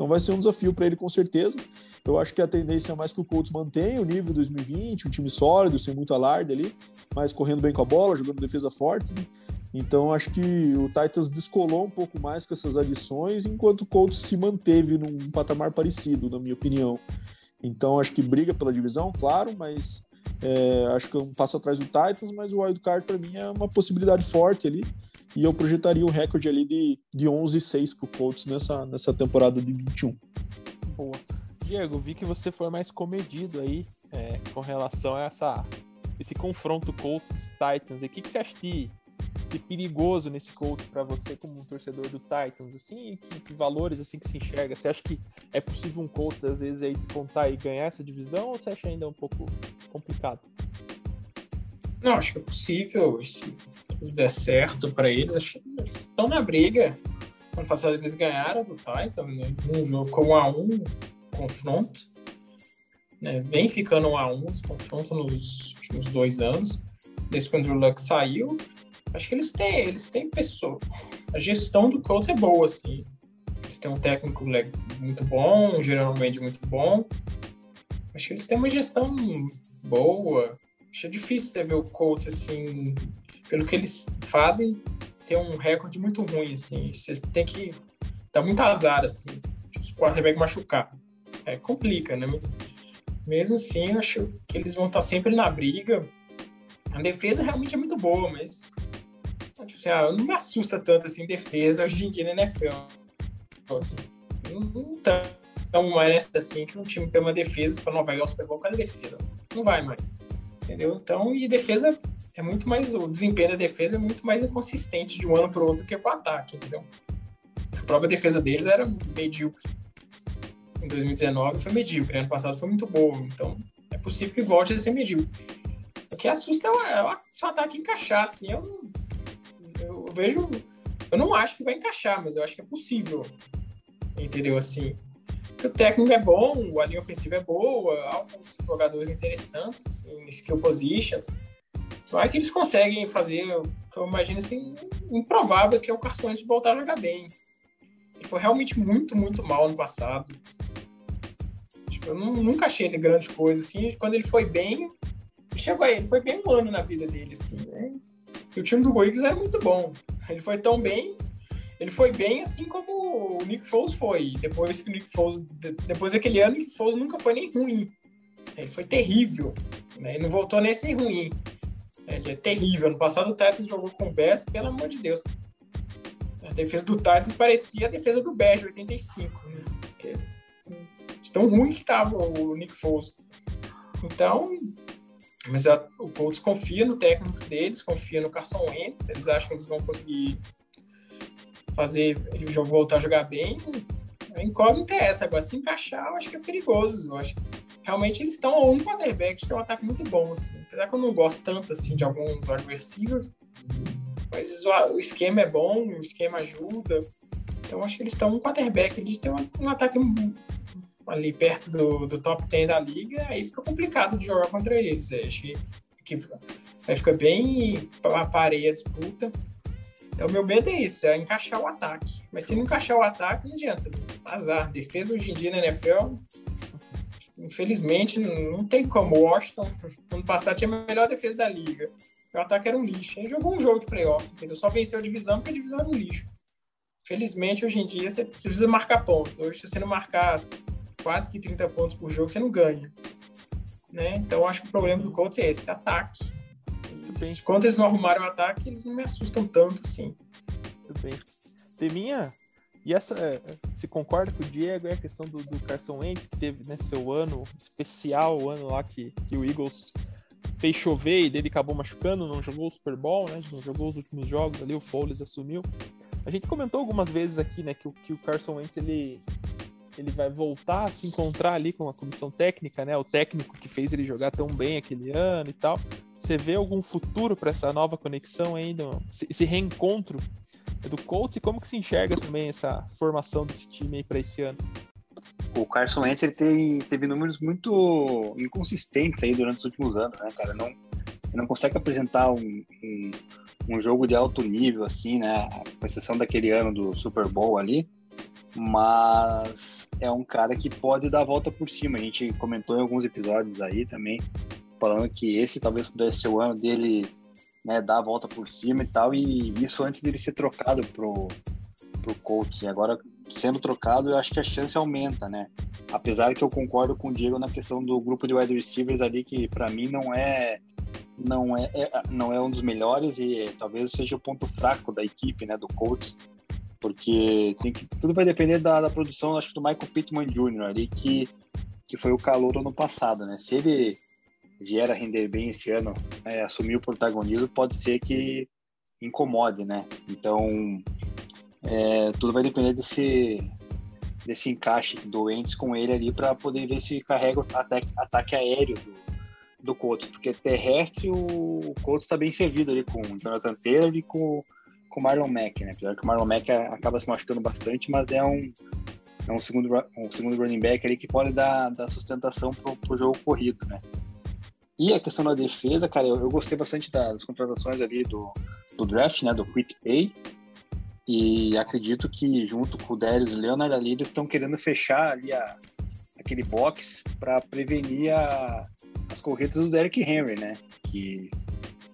Então vai ser um desafio para ele com certeza. Eu acho que a tendência é mais que o Colts mantenha o nível 2020, um time sólido, sem muito alarde ali, mas correndo bem com a bola, jogando defesa forte. Né? Então acho que o Titans descolou um pouco mais com essas adições, enquanto o Colts se manteve num patamar parecido, na minha opinião. Então acho que briga pela divisão, claro, mas é, acho que é um passo atrás do Titans, mas o wildcard para mim é uma possibilidade forte ali. E eu projetaria um recorde ali de, de 11-6 para o Colts nessa, nessa temporada de 21. Boa. Diego, vi que você foi mais comedido aí é, com relação a essa, esse confronto Colts-Titans. O que, que você acha de de perigoso nesse Colts para você como um torcedor do Titans, assim, que, que, valores assim que se enxerga? Você acha que é possível um Colts às vezes aí despontar e ganhar essa divisão ou você acha ainda um pouco complicado? Não, acho que é possível, se der certo para eles, acho que eles estão na briga. Ano passado eles ganharam do Titan, né? um jogo ficou um a um confronto. Né? Vem ficando um a um esse confronto nos últimos dois anos. Desde quando o Luck saiu, Acho que eles têm, eles têm pessoa. A gestão do Colts é boa, assim. Eles têm um técnico muito bom, um geralmente muito bom. Acho que eles têm uma gestão boa. Acho difícil você ver o Colts, assim, pelo que eles fazem, ter um recorde muito ruim, assim. Vocês têm que dar muito azar, assim. Os quarterback machucar. É, complica, né? Mas, mesmo assim, acho que eles vão estar sempre na briga. A defesa realmente é muito boa, mas Tipo assim, ah, não me assusta tanto assim defesa hoje em dia na NFL. Então, assim, não tão, tão mais assim que um time tem uma defesa para não vai ganhar o Super Bowl com a defesa. Não vai mais. Entendeu? Então, e defesa é muito mais. O desempenho da defesa é muito mais inconsistente de um ano para o outro que com o ataque, entendeu? A própria defesa deles era medíocre. Em 2019 foi medíocre, ano passado foi muito boa. Então, é possível que volte a ser medíocre. O que assusta é o, se o ataque encaixar, assim. Eu eu vejo. Eu não acho que vai encaixar, mas eu acho que é possível. Entendeu? Assim. O técnico é bom, a linha ofensiva é boa, alguns jogadores interessantes, assim, skill positions. Vai que eles conseguem fazer, eu imagino assim, improvável que é o Carson voltar a jogar bem. Ele foi realmente muito, muito mal no passado. Tipo, eu não, nunca achei ele grande coisa, assim. Quando ele foi bem, chegou aí, ele foi bem um ano na vida dele, assim, né? E o time do Wiggs era muito bom. Ele foi tão bem, ele foi bem assim como o Nick Foles foi. Depois que Nick Foles, depois daquele ano, o Nick Foles nunca foi nem ruim. Ele foi terrível. Né? Ele não voltou nem a ser ruim. Ele é terrível. No passado o Titans jogou com o Bears, pelo amor de Deus. A defesa do Titans parecia a defesa do Bears 85. Né? Porque, tão ruim que estava o Nick Foles. Então, mas a, o Colts confia no técnico deles, confia no Carson Wentz, eles acham que eles vão conseguir fazer ele voltar a jogar bem. A incógnita é essa. Agora, se encaixar, eu acho que é perigoso. Eu acho realmente eles estão a um quarterback que tem um ataque muito bom. Assim. Apesar que eu não gosto tanto assim, de alguns adversários, mas o, esquema é bom, o esquema ajuda. Então, acho que eles estão um quarterback. Eles têm um, um ataque ali perto do, do top 10 da liga, aí fica complicado de jogar contra eles. Eu acho que, que aí fica bem pareia a disputa. Então, meu medo é isso, é encaixar o ataque. Mas se não encaixar o ataque, não adianta. Azar. Defesa hoje em dia na NFL, infelizmente, não tem como. O Washington, ano passado, tinha a melhor defesa da liga. O ataque era um lixo. Ele jogou um jogo de playoff, entendeu? Só venceu a divisão porque a divisão era um lixo. Felizmente, hoje em dia, você precisa marcar pontos. Hoje, se você não marcar quase que 30 pontos por jogo, você não ganha. Né? Então acho que o problema do Colts é esse, ataque. Eles, quando eles não arrumaram o ataque, eles não me assustam tanto assim. Muito bem. Teminha, e essa, se concorda com o Diego, é a questão do, do Carson Wentz, que teve né, seu ano especial, o ano lá que, que o Eagles fez chover e dele acabou machucando, não jogou o Super Bowl, né? Não jogou os últimos jogos ali, o Foles assumiu. A gente comentou algumas vezes aqui, né, que, que o Carson Wentz ele, ele vai voltar a se encontrar ali com a comissão técnica, né? O técnico que fez ele jogar tão bem aquele ano e tal. Você vê algum futuro para essa nova conexão ainda, esse reencontro do Colts e como que se enxerga também essa formação desse time aí para esse ano? o Carson Wentz ele teve, teve números muito inconsistentes aí durante os últimos anos, né, cara? Não, não consegue apresentar um, um, um, jogo de alto nível, assim, né? Com exceção daquele ano do Super Bowl ali. Mas é um cara que pode dar a volta por cima. A gente comentou em alguns episódios aí também, falando que esse talvez pudesse ser o ano dele né, dar a volta por cima e tal. E isso antes dele ser trocado pro, pro Colts. E agora sendo trocado, eu acho que a chance aumenta, né? Apesar que eu concordo com o Diego na questão do grupo de wide receivers ali, que para mim não é não é, é, não é um dos melhores e talvez seja o ponto fraco da equipe, né, do Colts, porque tem que, tudo vai depender da, da produção, acho que do Michael Pittman Jr. ali, que, que foi o calor ano passado, né? Se ele vier a render bem esse ano, é, assumir o protagonismo, pode ser que incomode, né? Então, é, tudo vai depender desse, desse encaixe doentes com ele ali para poder ver se carrega o ataque, ataque aéreo do, do Colts, porque terrestre o, o Colts está bem servido ali com o Jonathan Taylor e com, com o Marlon Mack, né? Apesar que o Marlon Mack acaba se machucando bastante, mas é um, é um segundo, um segundo running back ali que pode dar, dar sustentação para o jogo corrido, né? E a questão da defesa, cara, eu, eu gostei bastante das contratações ali do, do draft, né? Do Quit Pay e acredito que junto com o Darius Leonard ali, eles estão querendo fechar ali a, aquele box para prevenir a, as corridas do Derrick Henry, né? Que,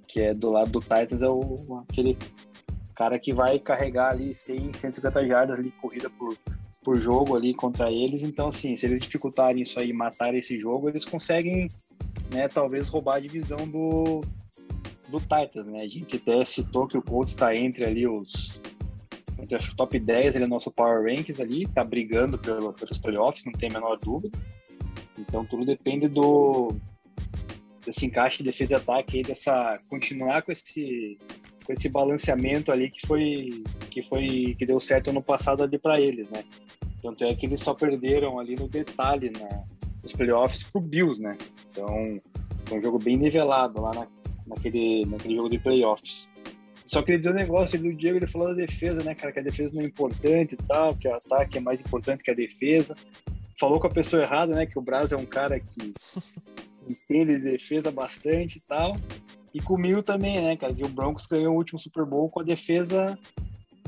que é do lado do Titans, é o, aquele cara que vai carregar ali 100, 150 jardas ali, corrida por, por jogo ali contra eles. Então, assim, se eles dificultarem isso aí, matarem esse jogo, eles conseguem, né, talvez roubar a divisão do, do Titans, né? A gente até citou que o Colts está entre ali os entre o top 10 ele nosso Power Rankings ali, tá brigando pelo, pelos playoffs, não tem a menor dúvida. Então tudo depende do desse encaixe de defesa e ataque aí, dessa continuar com esse com esse balanceamento ali que foi que foi que deu certo ano passado ali para eles, né? Tanto é que eles só perderam ali no detalhe na, nos playoffs pro Bills, né? Então foi um jogo bem nivelado lá na, naquele naquele jogo de playoffs. Só queria dizer um negócio do Diego, ele falou da defesa, né, cara, que a defesa não é importante e tal, que o ataque é mais importante que a defesa. Falou com a pessoa errada, né, que o Braz é um cara que [laughs] entende de defesa bastante e tal. E comigo também, né, cara, que o Broncos ganhou o último Super Bowl com a defesa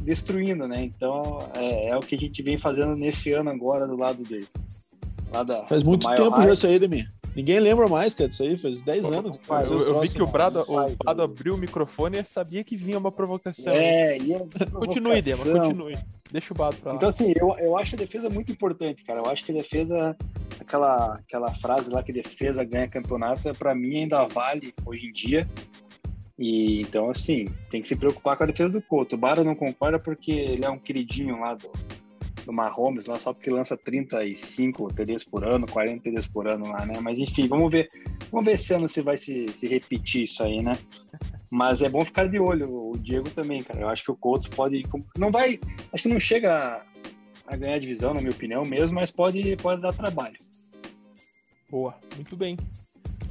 destruindo, né? Então é, é o que a gente vem fazendo nesse ano agora do lado dele. Lá da, Faz muito tempo High. já isso aí, Demir. Ninguém lembra mais, cara, disso aí, faz 10 anos. Pai, eu, eu vi que o Brado, o Brado abriu o microfone e sabia que vinha uma provocação. É, e [laughs] provocação. Continue, Dema, continue. Deixa o Bado pra lá. Então, assim, eu, eu acho a defesa muito importante, cara. Eu acho que a defesa, aquela, aquela frase lá que defesa ganha campeonato, pra mim ainda vale hoje em dia. E então, assim, tem que se preocupar com a defesa do Couto. O Bara não concorda porque ele é um queridinho lá do, do Mahomes lá só porque lança 35 TDs por ano, 40 TDs por ano lá, né? Mas enfim, vamos ver, vamos ver esse ano se vai se, se repetir isso aí, né? Mas é bom ficar de olho, o Diego também, cara. Eu acho que o Colts pode. Não vai. Acho que não chega a, a ganhar a divisão, na minha opinião, mesmo, mas pode, pode dar trabalho. Boa, muito bem.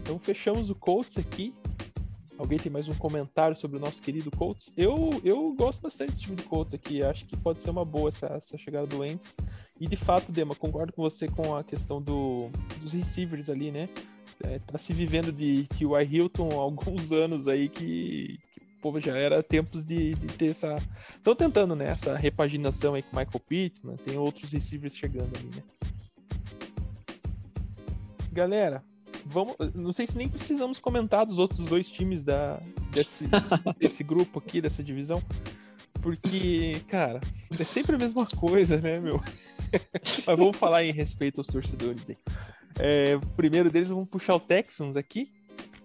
Então fechamos o Colts aqui. Alguém tem mais um comentário sobre o nosso querido Colts? Eu, eu gosto bastante desse time de Colts aqui. Acho que pode ser uma boa essa, essa chegada do Wentz. E de fato, Dema, concordo com você com a questão do, dos receivers ali, né? É, tá se vivendo de T.Y. Hilton há alguns [laughs] anos aí que, que pô, já era tempos de, de ter essa. Estão tentando, né? Essa repaginação aí com Michael Pittman, tem outros receivers chegando ali, né? Galera, vamos. Não sei se nem precisamos comentar dos outros dois times da, desse, [laughs] desse grupo aqui, dessa divisão. Porque, cara, é sempre a mesma coisa, né, meu? [laughs] Mas vamos falar em respeito aos torcedores aí. É, primeiro deles, vamos puxar o Texans aqui,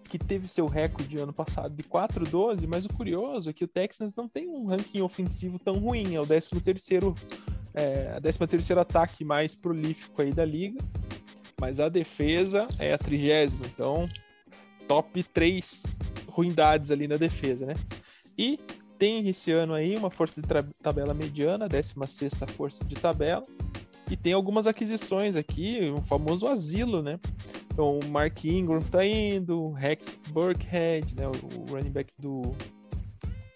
que teve seu recorde ano passado de 4-12, mas o curioso é que o Texans não tem um ranking ofensivo tão ruim, é o 13 terceiro é, a 13 terceiro ataque mais prolífico aí da liga, mas a defesa é a trigésima, então top 3 ruindades ali na defesa, né? E tem esse ano aí uma força de tabela mediana, 16 força de tabela, e tem algumas aquisições aqui, um famoso asilo, né? Então, o Mark Ingram tá indo, Rex Burkhead, né? O running back do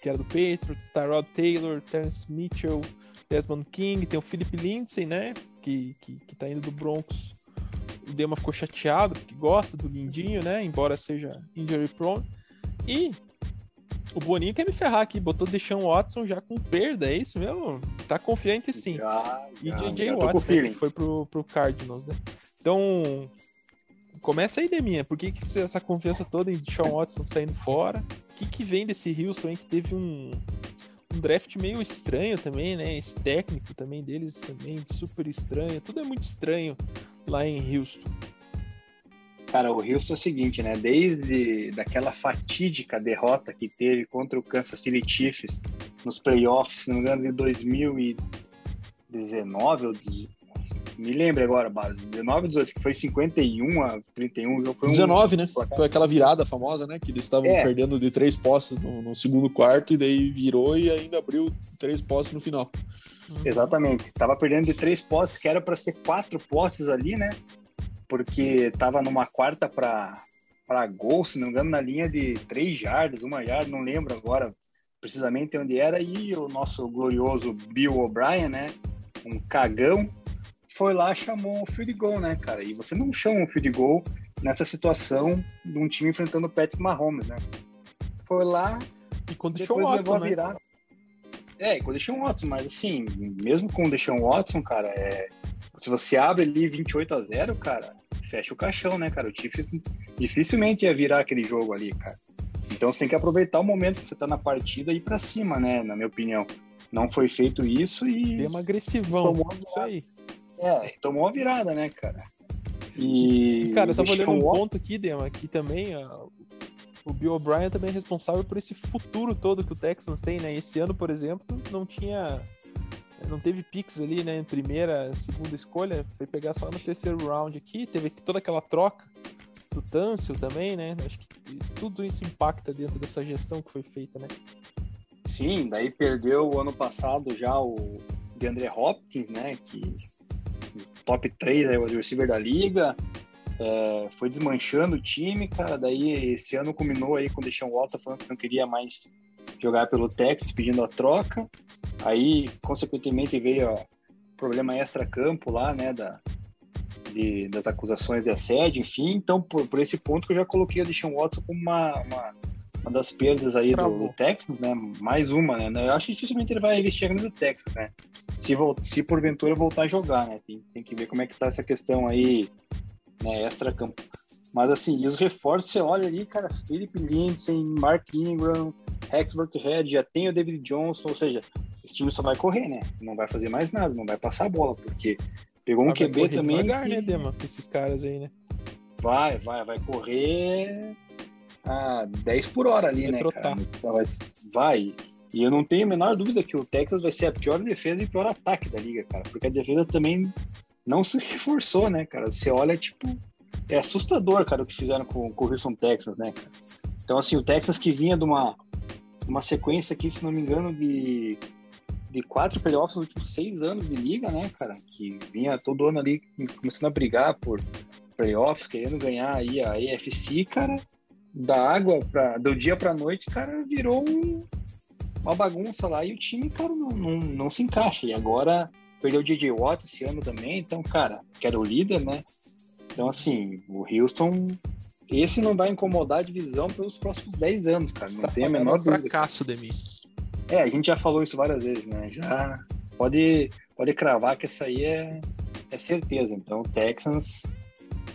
que era do Patriots, Tyrod Taylor, Terence Mitchell, Desmond King, tem o Philip Lindsay, né? Que, que, que tá indo do Broncos. O Dema ficou chateado, porque gosta do Lindinho, né? Embora seja injury prone. E o Boninho quer me ferrar aqui, botou Deshaun Watson já com perda, é isso mesmo? Tá confiante sim. Já, e JJ Watson que foi pro, pro Cardinals, né? Então, começa aí, Deminha. Por que, que essa confiança toda em Deshaun Watson saindo fora? O que, que vem desse Houston aí que teve um, um draft meio estranho também, né? Esse técnico também deles também super estranho. Tudo é muito estranho lá em Houston. Cara, o Houston é o seguinte, né? Desde daquela fatídica derrota que teve contra o Kansas City Chiefs nos playoffs, se não me engano, de 2019 ou me lembro agora, 19 ou 18, que foi 51 a 31. Foi um... 19, né? Foi aquela virada famosa, né? Que eles estavam é. perdendo de três posses no, no, segundo quarto e daí virou e ainda abriu três posses no final. Exatamente. Tava perdendo de três posses, que era para ser quatro posses ali, né? porque estava numa quarta para para gol, se não me engano, na linha de três jardas, uma jarda, não lembro agora precisamente onde era, e o nosso glorioso Bill O'Brien, né, um cagão, foi lá chamou o field goal, né, cara? E você não chama um field goal nessa situação de um time enfrentando o Patrick Mahomes, né? Foi lá e quando deixou o Watson, né? Virar... É, quando deixou o Watson, mas assim, mesmo com o Deshaun Watson, cara, é se você abre ali 28 a 0, cara, fecha o caixão, né, cara? O Chiefs dificilmente ia virar aquele jogo ali, cara. Então você tem que aproveitar o momento que você tá na partida e ir pra cima, né? Na minha opinião. Não foi feito isso e. Deu uma agressivão. Isso aí. É, tomou uma virada, né, cara? E. Cara, eu tava olhando um ponto aqui, Dema, que também. Ó, o Bill O'Brien também é responsável por esse futuro todo que o Texans tem, né? Esse ano, por exemplo, não tinha não teve picks ali, né? Em primeira, segunda escolha, foi pegar só no terceiro round aqui, teve toda aquela troca do Tâncio também, né? Acho que tudo isso impacta dentro dessa gestão que foi feita, né? Sim, daí perdeu o ano passado já o DeAndre Hopkins, né? Que top 3 aí, o receiver da liga. É, foi desmanchando o time, cara. Daí esse ano culminou aí com o Deshaun Watson falando que não queria mais jogar pelo Texas, pedindo a troca. Aí, consequentemente, veio o problema extra-campo lá, né, da, de, das acusações de assédio, enfim. Então, por, por esse ponto que eu já coloquei a Deshaun Watson como uma, uma, uma das perdas aí do, do, Texas, né, mais uma, né. Eu acho que dificilmente ele vai investir no Texas, né, se, se porventura voltar a jogar, né. Tem, tem que ver como é que tá essa questão aí, né, extra-campo. Mas assim, e os reforços, você olha ali, cara, Philip Lindsay, Mark Ingram, Rex Burkhead, já tem o David Johnson, ou seja, esse time só vai correr, né? Não vai fazer mais nada, não vai passar a bola, porque pegou um QB também. Devagar, que... né, Dema? Esses caras aí, né? Vai, vai, vai correr a 10 por hora ali, vai né? Trotar. Cara? Então, vai. E eu não tenho a menor dúvida que o Texas vai ser a pior defesa e o pior ataque da liga, cara. Porque a defesa também não se [laughs] reforçou, né, cara? Você olha, tipo, é assustador, cara, o que fizeram com, com o Houston Texas, né, cara? Então, assim, o Texas que vinha de uma, uma sequência aqui, se não me engano, de de quatro playoffs nos últimos seis anos de liga, né, cara? Que vinha todo ano ali começando a brigar por playoffs, querendo ganhar aí a AFC, cara. Da água pra, do dia pra noite, cara, virou um, uma bagunça lá e o time, cara, não, não, não se encaixa. E agora perdeu o DJ Watt esse ano também, então, cara, que era o líder, né? Então, assim, o Houston esse não vai incomodar a divisão pelos próximos 10 anos, cara. Não tá tem a menor dúvida. fracasso, Demi. É, a gente já falou isso várias vezes, né? Já pode, pode cravar que essa aí é, é certeza. Então, Texans,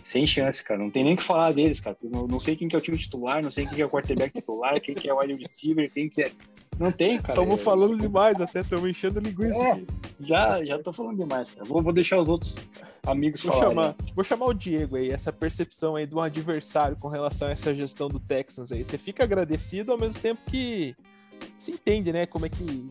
sem chance, cara. Não tem nem o que falar deles, cara. Não, não sei quem que é o time titular, não sei quem que é o quarterback titular, quem que é o wide receiver, quem que é... Não tem, cara. Estamos falando demais até, estamos enchendo linguiça É. aqui. Já, já tô falando demais, cara. Vou, vou deixar os outros amigos Vou falarem. chamar, vou chamar o Diego aí, essa percepção aí de um adversário com relação a essa gestão do Texans aí. Você fica agradecido ao mesmo tempo que se entende, né? Como é que.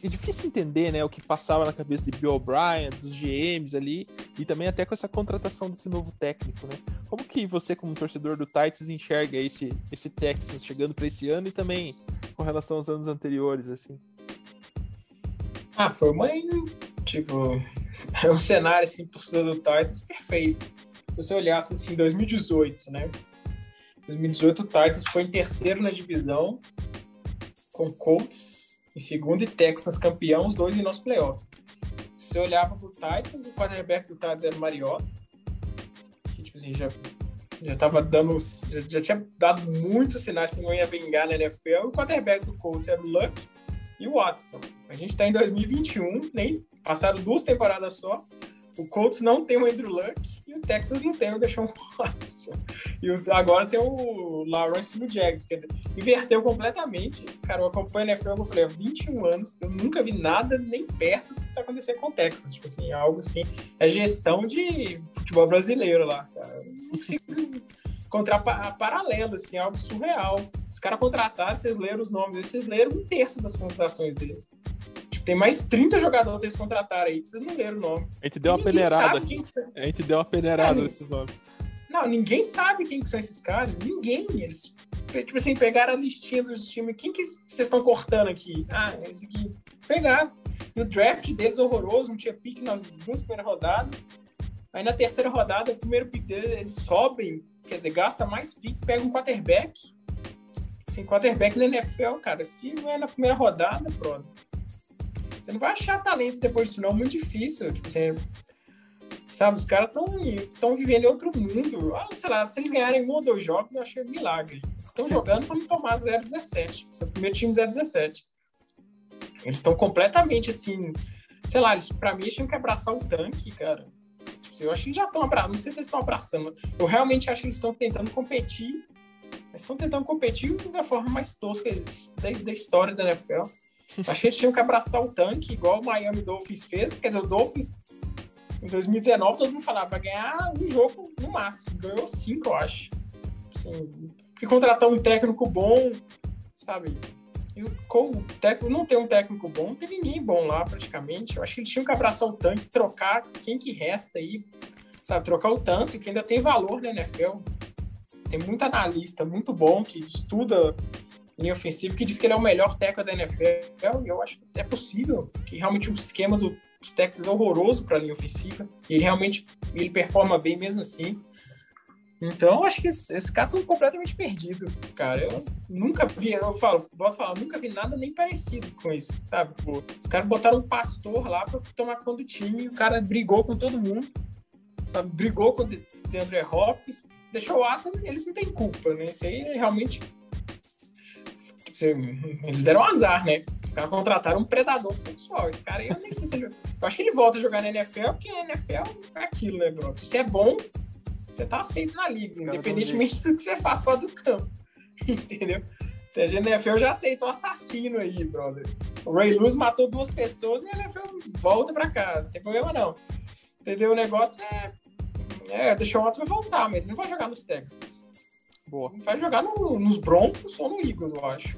Que é difícil entender, né? O que passava na cabeça de Bill O'Brien, dos GMs ali, e também até com essa contratação desse novo técnico, né? Como que você, como torcedor do Titans, enxerga esse, esse Texans chegando para esse ano e também com relação aos anos anteriores, assim? Ah, foi uma. Tipo, [laughs] é um cenário, assim, torcedor do Titans perfeito. Se você olhasse, assim, 2018, né? 2018, o Titans foi em terceiro na divisão, com Colts em segundo e Texas campeão, os dois em nosso playoff. Se você olhava pro Titans, o quarterback do Titans era o Mariota, que, tipo assim, já, já tava dando. Já, já tinha dado muitos sinais que não ia vingar na NFL, e o quarterback do Colts era o Luck e o Watson. A gente tá em 2021, nem passaram duas temporadas só. O Colts não tem o Andrew Luck o Texas não tem [laughs] o Deshaun Watson. E agora tem o Lawrence no Jags, que inverteu completamente. Cara, eu acompanho a NFL, eu falei, há 21 anos, eu nunca vi nada nem perto do que tá acontecendo com o Texas. Tipo assim, algo assim, é gestão de futebol brasileiro lá, cara. Não consigo encontrar pa- paralelo, assim, algo surreal. Os caras contrataram, vocês leram os nomes, vocês leram um terço das contratações deles. Tem mais 30 jogadores que eles contrataram aí, vocês não leram o nome. A gente deu uma peneirada que. A gente deu uma peneirada É, nesses nomes. Não, ninguém sabe quem que são esses caras. Ninguém. Eles, tipo assim, pegaram a listinha dos times. Quem que vocês estão cortando aqui? Ah, esse aqui. Pegaram. E o draft deles horroroso, não tinha pique nas duas primeiras rodadas. Aí na terceira rodada, o primeiro pique deles, eles sobem, quer dizer, gasta mais pique, pega um quarterback. Assim, quarterback na NFL, cara, se não é na primeira rodada, pronto. Você não vai achar talento depois disso, não. É muito difícil. Tipo, assim, sabe, os caras estão vivendo em outro mundo. Ah, sei lá, se eles ganharem um ou dois jogos, eu achei um milagre. Estão jogando para não tomar 0-17. Esse é o primeiro time 0-17. Eles estão completamente assim. Sei lá, eles, pra mim, eles tinham que abraçar o tanque, cara. Tipo, eu acho que já estão abraçando. Não sei se eles estão abraçando. Eu realmente acho que eles estão tentando competir. Eles estão tentando competir da forma mais tosca da, da história da NFL. Acho que eles tinham que abraçar o tanque, igual o Miami Dolphins fez. Quer dizer, o Dolphins, em 2019, todo mundo falava, vai ganhar um jogo no máximo. Ganhou cinco, eu acho. Assim, porque contratar um técnico bom, sabe? E o, Texas não tem um técnico bom, não tem ninguém bom lá praticamente. Eu acho que eles tinham que abraçar o tanque, trocar quem que resta aí, sabe? Trocar o Tâncio, que ainda tem valor na NFL. Tem muito analista muito bom que estuda linha ofensiva, que diz que ele é o melhor técnico da NFL, e eu acho que é possível, que realmente o esquema do, do Texas é horroroso para a linha ofensiva, e ele realmente ele performa bem mesmo assim. Então, acho que esses caras estão completamente perdidos, cara. Eu nunca vi, eu falo, boto falar, nunca vi nada nem parecido com isso, sabe? Os caras botaram um pastor lá para tomar conta do time, o cara brigou com todo mundo, sabe? Brigou com o DeAndre Hopkins, deixou o Watson, eles não têm culpa, né? Isso aí é realmente eles deram azar, né? Os caras contrataram um predador sexual. Esse cara aí, eu nem sei se ele. Eu acho que ele volta a jogar na NFL, porque a NFL é aquilo, né, bro? Se você é bom, você tá aceito na liga, independentemente do que você faz fora do campo. [laughs] Entendeu? A NFL já aceitou assassino aí, brother. O Ray Lewis matou duas pessoas e a NFL volta pra cá. Não tem problema, não. Entendeu? O negócio é. É, deixou o Watson vai voltar, mas ele não vai jogar nos Texans. Boa. Vai jogar no, nos Broncos ou no Eagles, eu acho.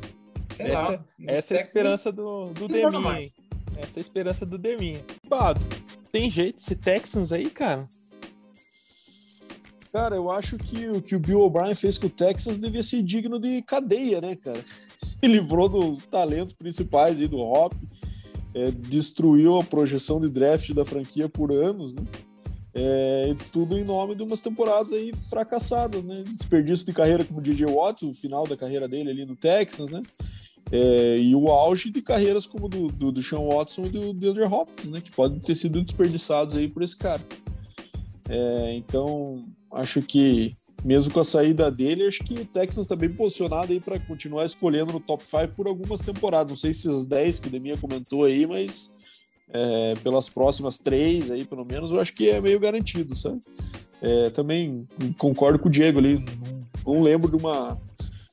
Sei essa, lá. Essa é a esperança do, do Deminha, hein? Essa é a esperança do Deminha. Bado, tem jeito esse Texans aí, cara? Cara, eu acho que o que o Bill O'Brien fez com o Texas devia ser digno de cadeia, né, cara? [laughs] Se livrou dos talentos principais aí do Hop, é, destruiu a projeção de draft da franquia por anos, né? É, tudo em nome de umas temporadas aí fracassadas, né? Desperdício de carreira como o DJ Watts, o final da carreira dele ali no Texas, né? É, e o auge de carreiras como do, do, do Sean Watson e do DeAndre Hopkins, né? Que podem ter sido desperdiçados aí por esse cara. É, então, acho que mesmo com a saída dele, acho que o Texas está bem posicionado aí para continuar escolhendo no top 5 por algumas temporadas. Não sei se as 10 que o Deminha comentou aí, mas é, pelas próximas três aí, pelo menos, eu acho que é meio garantido, sabe? É, também concordo com o Diego ali, não, lembro de uma,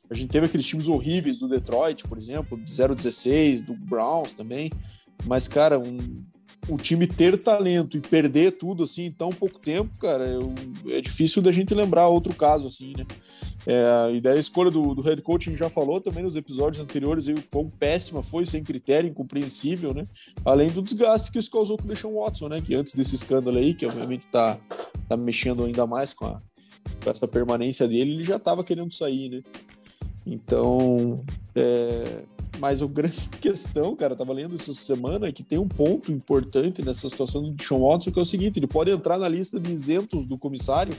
A gente teve aqueles times horríveis do Detroit, por exemplo, 0-16, do Browns também. Mas, cara, um, o time ter talento e perder tudo assim em tão pouco tempo, cara, eu, é difícil da gente lembrar outro caso assim, né? É, e daí a escolha do, do head coach a gente já falou também nos episódios anteriores o quão péssima foi, sem critério, incompreensível, né? Além do desgaste que isso causou com o Deshaun Watson, né? Que antes desse escândalo aí, que obviamente tá, tá mexendo ainda mais com, a, com essa permanência dele, ele já tava querendo sair, né? Então, é, mas a grande [laughs] questão, cara, tava lendo essa semana que tem um ponto importante nessa situação do Sean Watson, que é o seguinte: ele pode entrar na lista de isentos do comissário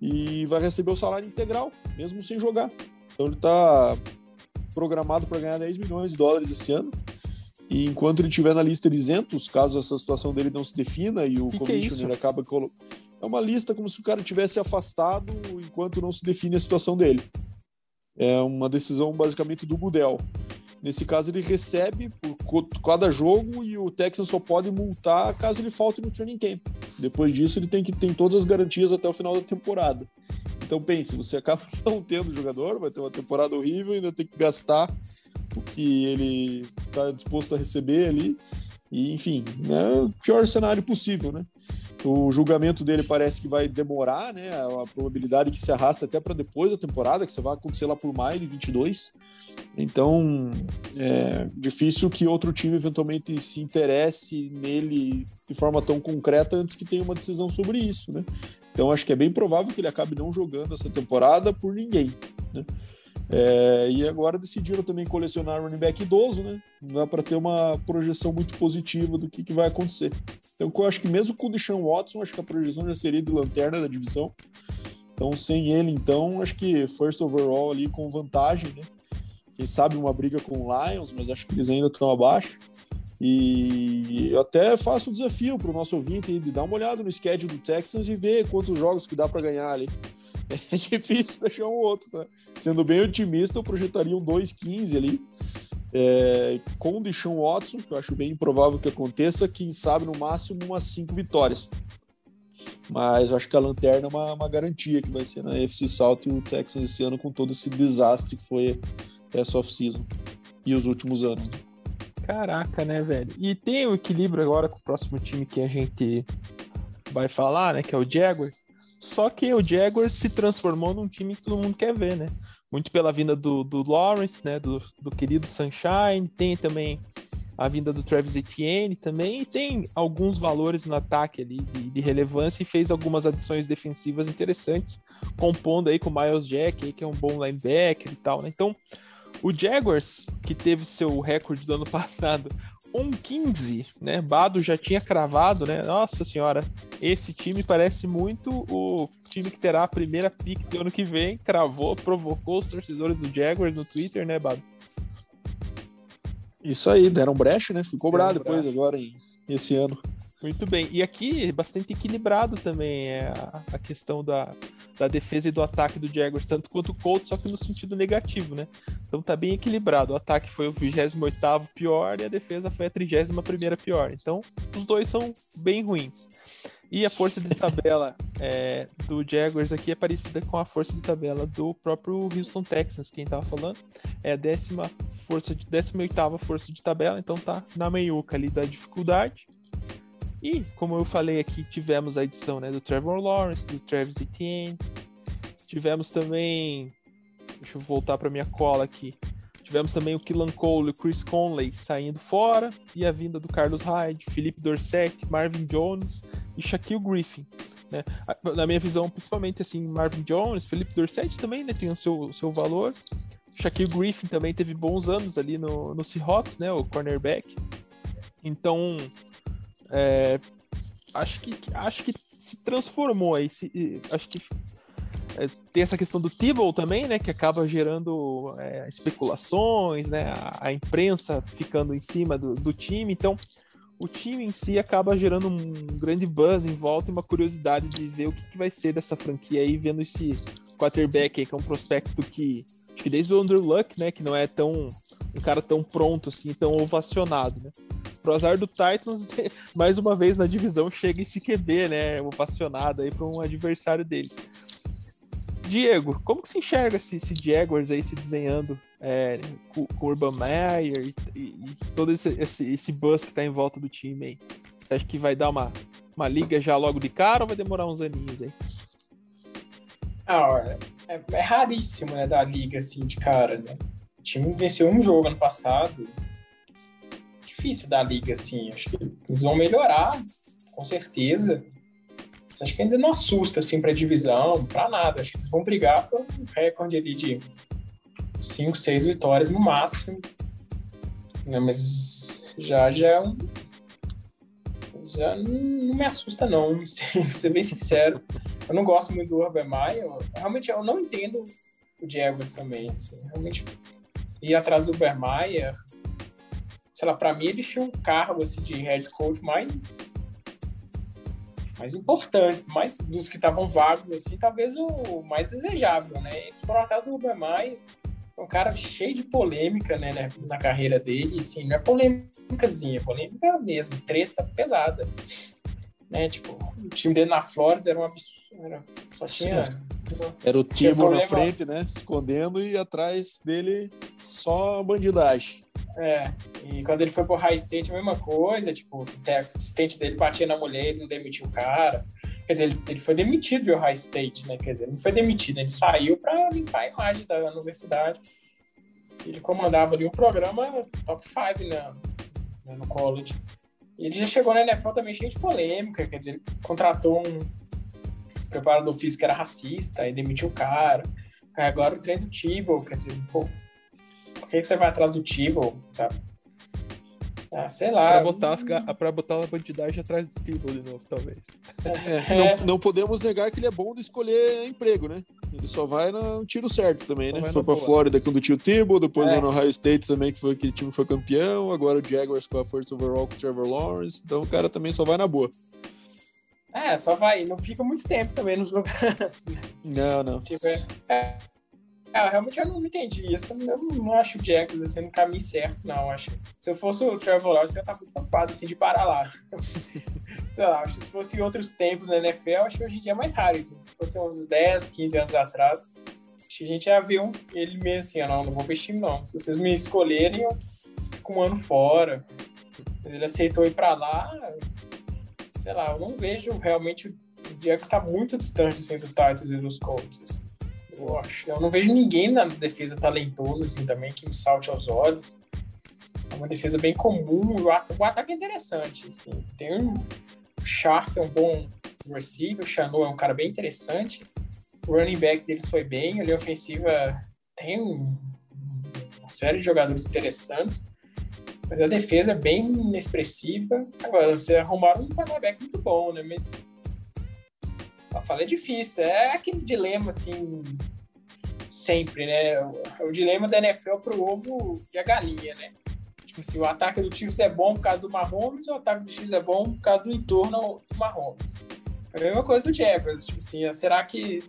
e vai receber o salário integral, mesmo sem jogar. Então ele tá programado para ganhar 10 milhões de dólares esse ano. E enquanto ele estiver na lista de isentos, caso essa situação dele não se defina e o que commissioner que é acaba é uma lista como se o cara tivesse afastado enquanto não se define a situação dele. É uma decisão basicamente do Budel. Nesse caso, ele recebe por cada jogo e o Texans só pode multar caso ele falte no training camp. Depois disso, ele tem que ter todas as garantias até o final da temporada. Então pense, você acaba [laughs] não tendo jogador, vai ter uma temporada horrível, ainda tem que gastar o que ele está disposto a receber ali. E, enfim, é o pior cenário possível, né? O julgamento dele parece que vai demorar, né? A probabilidade que se arrasta até para depois da temporada, que você vai acontecer lá por maio de 22. Então, é difícil que outro time eventualmente se interesse nele de forma tão concreta antes que tenha uma decisão sobre isso, né? Então, acho que é bem provável que ele acabe não jogando essa temporada por ninguém, né? É, e agora decidiram também colecionar running back idoso, né? Não dá para ter uma projeção muito positiva do que, que vai acontecer. Então, eu acho que mesmo com o Deshaun Watson, acho que a projeção já seria de lanterna da divisão. Então, sem ele, então, acho que first overall ali com vantagem, né? Quem sabe uma briga com o Lions, mas acho que eles ainda estão abaixo. E eu até faço o desafio para o nosso ouvinte de dar uma olhada no schedule do Texans e ver quantos jogos que dá para ganhar ali. É difícil deixar um outro, tá? Sendo bem otimista, eu projetaria um 2-15 ali. É, com o Deshaun Watson, que eu acho bem improvável que aconteça, quem sabe no máximo umas 5 vitórias. Mas eu acho que a lanterna é uma, uma garantia que vai ser na FC South e o Texans esse ano com todo esse desastre que foi essa off-season e os últimos anos. Né? Caraca, né, velho? E tem o equilíbrio agora com o próximo time que a gente vai falar, né? Que é o Jaguars. Só que o Jaguars se transformou num time que todo mundo quer ver, né? Muito pela vinda do, do Lawrence, né? Do, do querido Sunshine. Tem também a vinda do Travis Etienne também. E tem alguns valores no ataque ali de, de relevância e fez algumas adições defensivas interessantes, compondo aí com o Miles Jack, aí, que é um bom linebacker e tal, né? Então, o Jaguars, que teve seu recorde do ano [laughs] passado, 1,15, né? Bado já tinha cravado, né? Nossa senhora, esse time parece muito o time que terá a primeira pick do ano que vem. Cravou, provocou os torcedores do Jaguars no Twitter, né, Bado? Isso aí, deram brecha, né? Ficou cobrado depois, agora, em, esse ano. Muito bem. E aqui, bastante equilibrado também é a, questão da, da defesa e do ataque do Jaguars, tanto quanto o Colts, só que no sentido negativo, né? Então tá bem equilibrado. O ataque foi o 28 pior e a defesa foi a 31 pior. Então, os dois são bem ruins. E a força de tabela é, do Jaguars aqui é parecida com a força de tabela do próprio Houston Texans, quem tava falando. É a décima força de 18 força de tabela, então tá na meiuca ali da dificuldade. E, como eu falei aqui, tivemos a edição né, do Trevor Lawrence, do Travis Etienne. Tivemos também. Deixa eu voltar para minha cola aqui. Tivemos também o Killan Cole e o Chris Conley saindo fora. E a vinda do Carlos Hyde, Felipe Dorset, Marvin Jones e Shaquille Griffin. Né? Na minha visão, principalmente assim, Marvin Jones, Felipe Dorset também né, tem o seu, seu valor. Shaquille Griffin também teve bons anos ali no, no Seahawks, né, o cornerback. Então, é, acho, que, acho que se transformou aí. Se, acho que é, tem essa questão do Tibble também, né? Que acaba gerando é, especulações, né? A, a, imprensa ficando em cima do, do, time. Então, o time em si acaba gerando um grande buzz em volta e uma curiosidade de ver o que, que vai ser dessa franquia aí, vendo esse quarterback aí, que é um prospecto que, acho que desde o Andrew Luck, né? Que não é tão um cara tão pronto assim, tão ovacionado, né? Pro azar do Titans, [laughs] mais uma vez na divisão chega esse QB, né? Ovacionado aí para um adversário deles. Diego, como que se enxerga esse, esse Jaguars aí se desenhando é, com, o Urban Meyer e, e, e todo esse, esse, esse buzz que tá em volta do time aí? Você acha que vai dar uma, uma liga já logo de cara ou vai demorar uns aninhos aí? Ah, é, é raríssimo, né, dar liga assim de cara, né? O time venceu um jogo ano passado. Difícil dar liga assim. Acho que eles vão melhorar, com certeza. Mas acho que ainda não assusta assim para divisão, para nada. Acho que eles vão brigar por um recorde ali de 5, 6 vitórias no máximo. Né, mas já já é um já não me assusta não, [laughs] pra ser bem sincero. Eu não gosto muito do Urban. Realmente, eu não entendo o Jaguars também. Assim. Realmente, ir atrás do Urban sei lá, pra mim ele tinha um cargo assim, de head coach mais mais importante, mais dos que estavam vagos, assim, talvez o mais desejável, né? Eles foram atrás do Urban Meyer, um cara cheio de polêmica, né, né, na carreira dele, assim, não é polêmicazinha, é polêmica mesmo, treta pesada, né, tipo, o time dele na Flórida era um absurdo, era, só tinha... Era o Timo na frente, né? Escondendo e atrás dele só bandidagem. É, e quando ele foi pro High State, a mesma coisa, tipo, o assistente dele batia na mulher, ele não demitiu o cara. Quer dizer, ele, ele foi demitido do High State, né? Quer dizer, ele não foi demitido, ele saiu para limpar a imagem da universidade. Ele comandava ali um programa top 5 né, no college. E ele já chegou na NFL também cheio de polêmica, quer dizer, ele contratou um preparador físico que era racista, aí demitiu o cara. Agora o treino do Tebow, quer dizer, pô, que, que você vai atrás do Tebow, sabe? Ah, sei lá. Pra botar, as, pra botar a quantidade atrás do Tebow de novo, talvez. É, não, não, podemos negar que ele é bom de escolher emprego, né? Ele só vai no tiro certo também, né? Foi pra boa. Flórida quando tinha o Tebow, depois é. no Ohio State também, que foi aquele time foi campeão, agora o Jaguars com a First Overall com o Trevor Lawrence, então o cara também só vai na boa. É, só vai, não fica muito tempo também nos lugares. Não, não. Tipo, é, é, realmente eu não entendi isso. Eu não acho o Jackson assim, no caminho certo, não. Acho. Se eu fosse o Trevor Lawrence, eu ia estar muito preocupado assim, de parar lá. [laughs] então, acho que se fosse em outros tempos na NFL, acho que hoje em dia é mais raro isso. Se fosse uns 10, 15 anos atrás, acho que a gente ia ver um, ele mesmo assim, não, não vou vestir não. Se vocês me escolherem, eu fico um ano fora. Ele aceitou ir para lá, sei lá, eu não vejo realmente o Diego está muito distante assim, do Titans e dos Colts. Eu acho. Eu não vejo ninguém na defesa talentoso assim também que me salte aos olhos. É uma defesa bem comum. O, at o ataque é interessante. Assim. Tem um o Shark, é um bom receiver. O Chanu é um cara bem interessante. O running back deles foi bem. A linha ofensiva tem um, uma série de jogadores interessantes. Mas a defesa é bem inexpressiva. Agora, você arrumar um cornerback muito bom, né? Mas. Eu falo, é difícil. É aquele dilema, assim. Sempre, né? O, dilema da NFL pro ovo e a galinha, né? Tipo assim, o ataque do Chiefs é bom por causa do Mahomes, o ataque do Chiefs é bom por causa do entorno do Mahomes. É a mesma coisa do Jaguars. Tipo assim, será que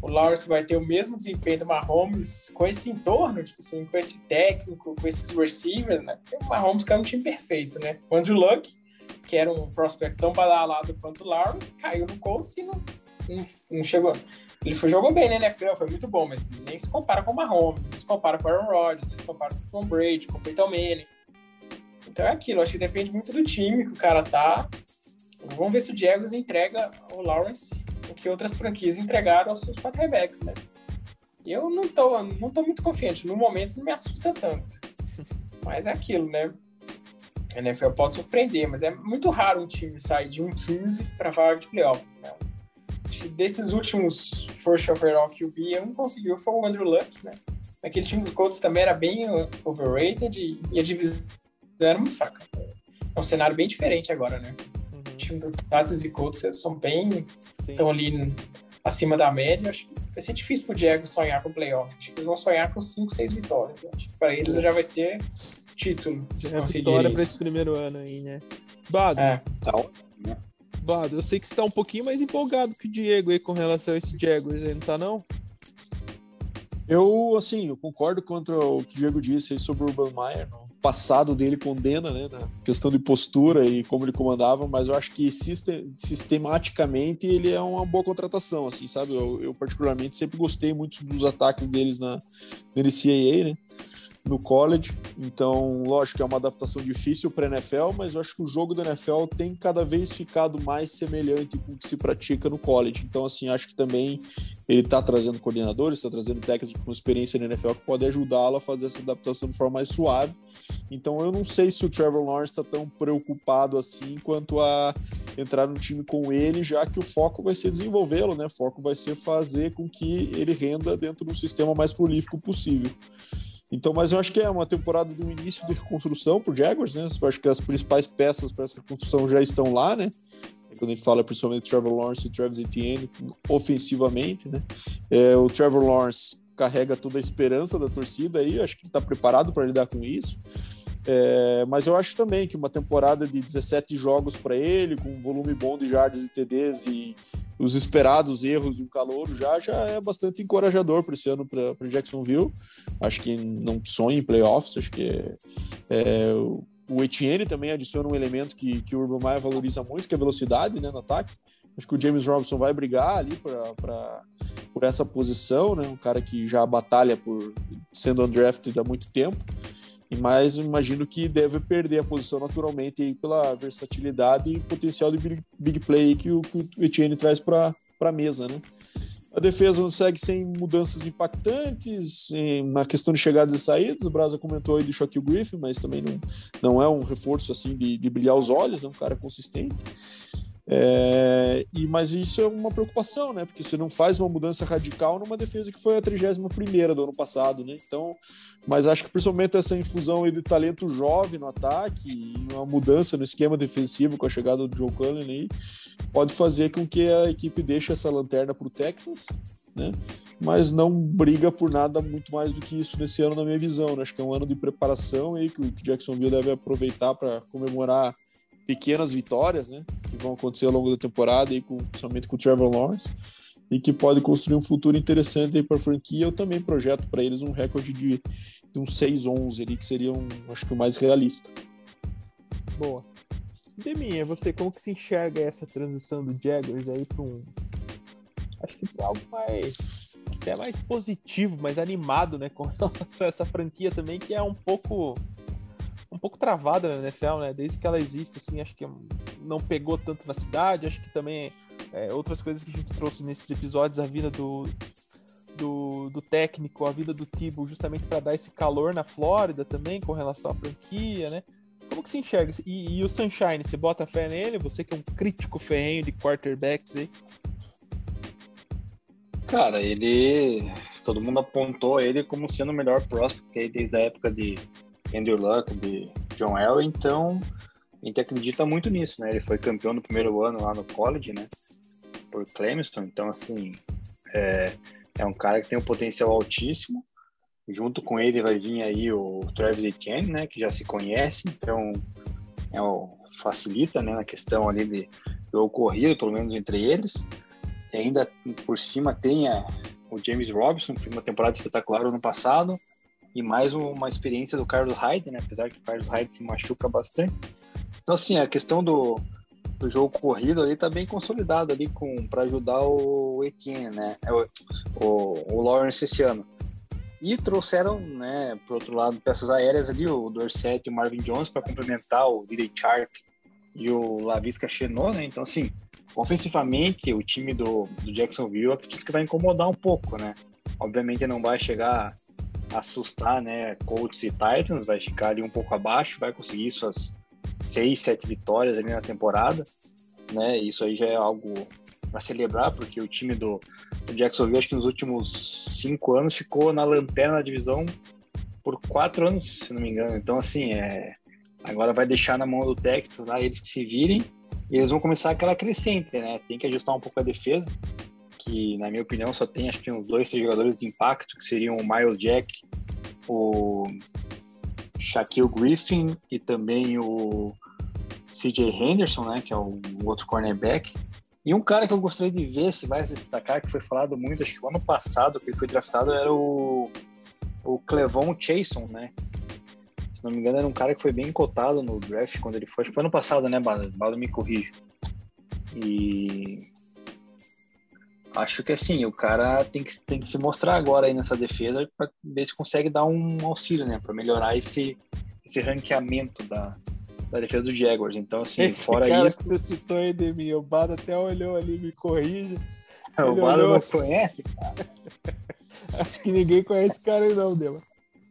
o Lawrence vai ter o mesmo desempenho do Mahomes com esse entorno, tipo assim, com esse técnico, com esses receivers, né? O Mahomes que é um time perfeito, né? O Andrew Luck, que era um prospect tão badalado quanto o Lawrence, caiu no Colts e não, não, não, chegou. Ele foi, jogou bem na NFL, foi muito bom, mas nem se compara com o Mahomes, nem se compara com o Aaron Rodgers, nem se compara com o Tom Brady, com o Peyton Manning. Então é aquilo, acho que depende muito do time que o cara tá. Vamos ver se o Jaguars entrega o Lawrence o que outras franquias entregaram aos seus quarterbacks, né? Eu não tô, não tô muito confiante. No momento não me assusta tanto. [laughs] Mas é aquilo, né? A NFL pode surpreender, mas é muito raro um time sair de um 15 para vaga de playoff. Né? Desses últimos first overall QB, um conseguiu foi o Andrew Luck, né? Aquele time do Colts também era bem overrated e, e a divisão era muito fraca. É um cenário bem diferente agora, né? Uhum. O time do Titans e Colts são bem estão ali acima da média. Acho que vai ser difícil pro Diego sonhar com o playoff. Acho que eles vão sonhar com 5, 6 vitórias. Acho que para eles já vai ser título. Se é vitória para esse primeiro ano aí, né? Bado. É. Tá Bado, eu sei que você tá um pouquinho mais empolgado que o Diego aí com relação a esse Jaguars aí, não tá não? Eu, assim, eu concordo contra o que o Diego disse aí sobre o Urban Meyer. No passado dele condena, né, na questão de postura e como ele comandava, mas eu acho que sistem, sistematicamente ele é uma boa contratação, assim, sabe? Eu, eu particularmente sempre gostei muito dos ataques deles na, na né? No college. Então, lógico que é uma adaptação difícil para a NFL, mas eu acho que o jogo da NFL tem cada vez ficado mais semelhante com o que se pratica no college. Então, assim, acho que também ele está trazendo coordenadores, está trazendo técnicos com experiência na NFL que pode ajudá-lo a fazer essa adaptação de forma mais suave. Então, eu não sei se o Trevor Lawrence está tão preocupado assim quanto a entrar no time com ele, já que o foco vai ser desenvolvê-lo, né? O foco vai ser fazer com que ele renda dentro do sistema mais prolífico possível. Então, mas eu acho que é uma temporada do início de reconstrução para o Jaguars, né? Eu acho que as principais peças para essa reconstrução já estão lá, né? Quando a gente fala principalmente Trevor Lawrence e Travis Etienne ofensivamente, né? É, o Trevor Lawrence carrega toda a esperança da torcida aí, acho que está preparado para lidar com isso. É, mas eu acho também que uma temporada de 17 jogos para ele, com um volume bom de jardas e TDs e os esperados erros de um calor já, já é bastante encorajador para esse ano para Jacksonville. Acho que não sonha em playoffs, acho que é, é, o Etienne também adiciona um elemento que, que o Urban Meyer valoriza muito, que é a velocidade né, no ataque. Acho que o James Robinson vai brigar ali pra, pra, por essa posição, né? Um cara que já batalha por sendo undrafted há muito tempo mas imagino que deve perder a posição naturalmente aí pela versatilidade e potencial de big, big play que o, que o Etienne traz para a mesa, né? A defesa não segue sem mudanças impactantes na questão de chegadas e saídas. O Brasa comentou aí do Shaquille Griffin, mas também não, não é um reforço assim de, de brilhar os olhos, né? um cara consistente. É, e, mas isso é uma preocupação, né? Porque você não faz uma mudança radical numa defesa que foi a 31 do ano passado, né? Então, mas acho que principalmente essa infusão de talento jovem no ataque e uma mudança no esquema defensivo com a chegada do Joe Cullen aí, pode fazer com que a equipe deixe essa lanterna para o Texas, né? Mas não briga por nada muito mais do que isso nesse ano, na minha visão. Né? Acho que é um ano de preparação aí que o Jacksonville deve aproveitar para comemorar pequenas vitórias, né, que vão acontecer ao longo da temporada e com, principalmente com o Trevor Lawrence e que pode construir um futuro interessante para a franquia. Eu também projeto para eles um recorde de, de um 6-11 ali, que seria um, acho que o mais realista. Boa. Deminha, você como que se enxerga essa transição do Jaguars aí para um acho que para algo mais até mais positivo, mais animado, né, [laughs] com relação a essa franquia também que é um pouco um pouco travada na NFL, né? Desde que ela existe, assim, acho que não pegou tanto na cidade. Acho que também é, outras coisas que a gente trouxe nesses episódios, a vida do, do, do técnico, a vida do Tibo, justamente para dar esse calor na Flórida também, com relação à franquia, né? Como que você enxerga? E, e, o Sunshine, você bota fé nele? Você que é um crítico ferrenho de quarterbacks aí? Cara, ele. Todo mundo apontou ele como sendo o melhor prospect desde a época de Andrew Luck, de John Elway, então a gente acredita muito nisso, né? Ele foi campeão no primeiro ano lá no college, né? Por Clemson, então assim, é, é um cara que tem um potencial altíssimo. Junto com ele vai vir aí o Travis Etienne, né? Que já se conhece, então é o, facilita, né? Na questão ali de, do ocorrido, pelo menos entre eles. E ainda por cima tem a, o James Robinson, que fez uma temporada espetacular ano passado e mais uma experiência do Carlos Hyde, né? Apesar que o Carlos Hyde se machuca bastante. Então, assim, a questão do, do jogo corrido ali tá bem consolidado ali com para ajudar o Etienne, né? É o, o, o Lawrence esse ano. E trouxeram, né, por outro lado, peças aéreas ali, o Dorset e o Marvin Jones para complementar o DJ Chark e o Lavisca Chenot, né? Então, assim, ofensivamente, o time do, do Jacksonville acredito que vai incomodar um pouco, né? Obviamente não vai chegar assustar, né, Colts e Titans, vai ficar ali um pouco abaixo, vai conseguir suas seis, sete vitórias ali na temporada, né, isso aí já é algo para celebrar, porque o time do, do Jacksonville, acho que nos últimos cinco anos, ficou na lanterna da divisão por quatro anos, se não me engano, então assim, é, agora vai deixar na mão do Texas lá, eles que se virem, e eles vão começar aquela crescente, né, tem que ajustar um pouco a defesa, que, na minha opinião, só tem acho que uns dois, três jogadores de impacto, que seriam o Miles Jack, o Shaquille Griffin e também o CJ Henderson, né, que é o outro cornerback. E um cara que eu gostaria de ver se vai se destacar, que foi falado muito, acho que o ano passado que ele foi draftado, era o, o Clevon Chason, né? Se não me engano, era um cara que foi bem cotado no draft quando ele foi. Acho que foi ano passado, né, Bala? Bala me corrige. E acho que assim, o cara tem que, tem que se mostrar agora aí nessa defesa para ver se consegue dar um auxílio, né? Para melhorar esse, esse ranqueamento da, da defesa do Jaguars. Então, assim, Esse fora cara isso. que você citou aí, Demi, o Bada até olhou ali, me corrige. [laughs] O olhou não assim. conhece? [laughs] Acho que ninguém conhece esse cara aí não, Dema.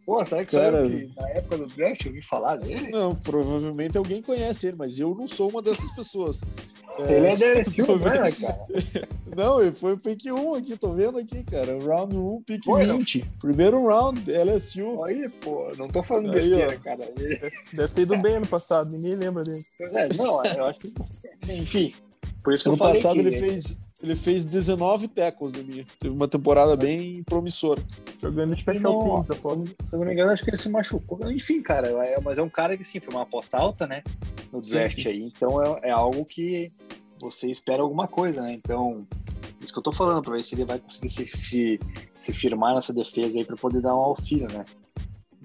Pô, será que Cara, que na época do draft eu ouvi falar dele? Não, provavelmente alguém conhece ele, mas eu não sou uma dessas pessoas. Ele é DLSU, [laughs] tô né, cara? [laughs] Não, ele foi o pick 1 aqui, tô vendo aqui, cara. Round 1, pick não? 20. Primeiro round, LSU. Aí, pô, não tô falando Aí, besteira, ó. cara. Ele- Deve ter ido bem ano passado, ninguém lembra dele. É, não, eu acho que. Enfim, por isso que Ano eu falei passado que ele fez, ele fez 19 tackles de mim. Teve uma temporada bem promissora. Jogando Special não- Teams, aposto. Se eu não me engano, acho que ele se machucou. Enfim, cara, é- mas é um cara que sim, foi uma aposta alta, né? No draft aí. Então é, é algo que você espera alguma coisa, né? Então, isso que eu tô falando, pra ver se ele vai conseguir se, se, se firmar nessa defesa aí pra poder dar um auxílio, né?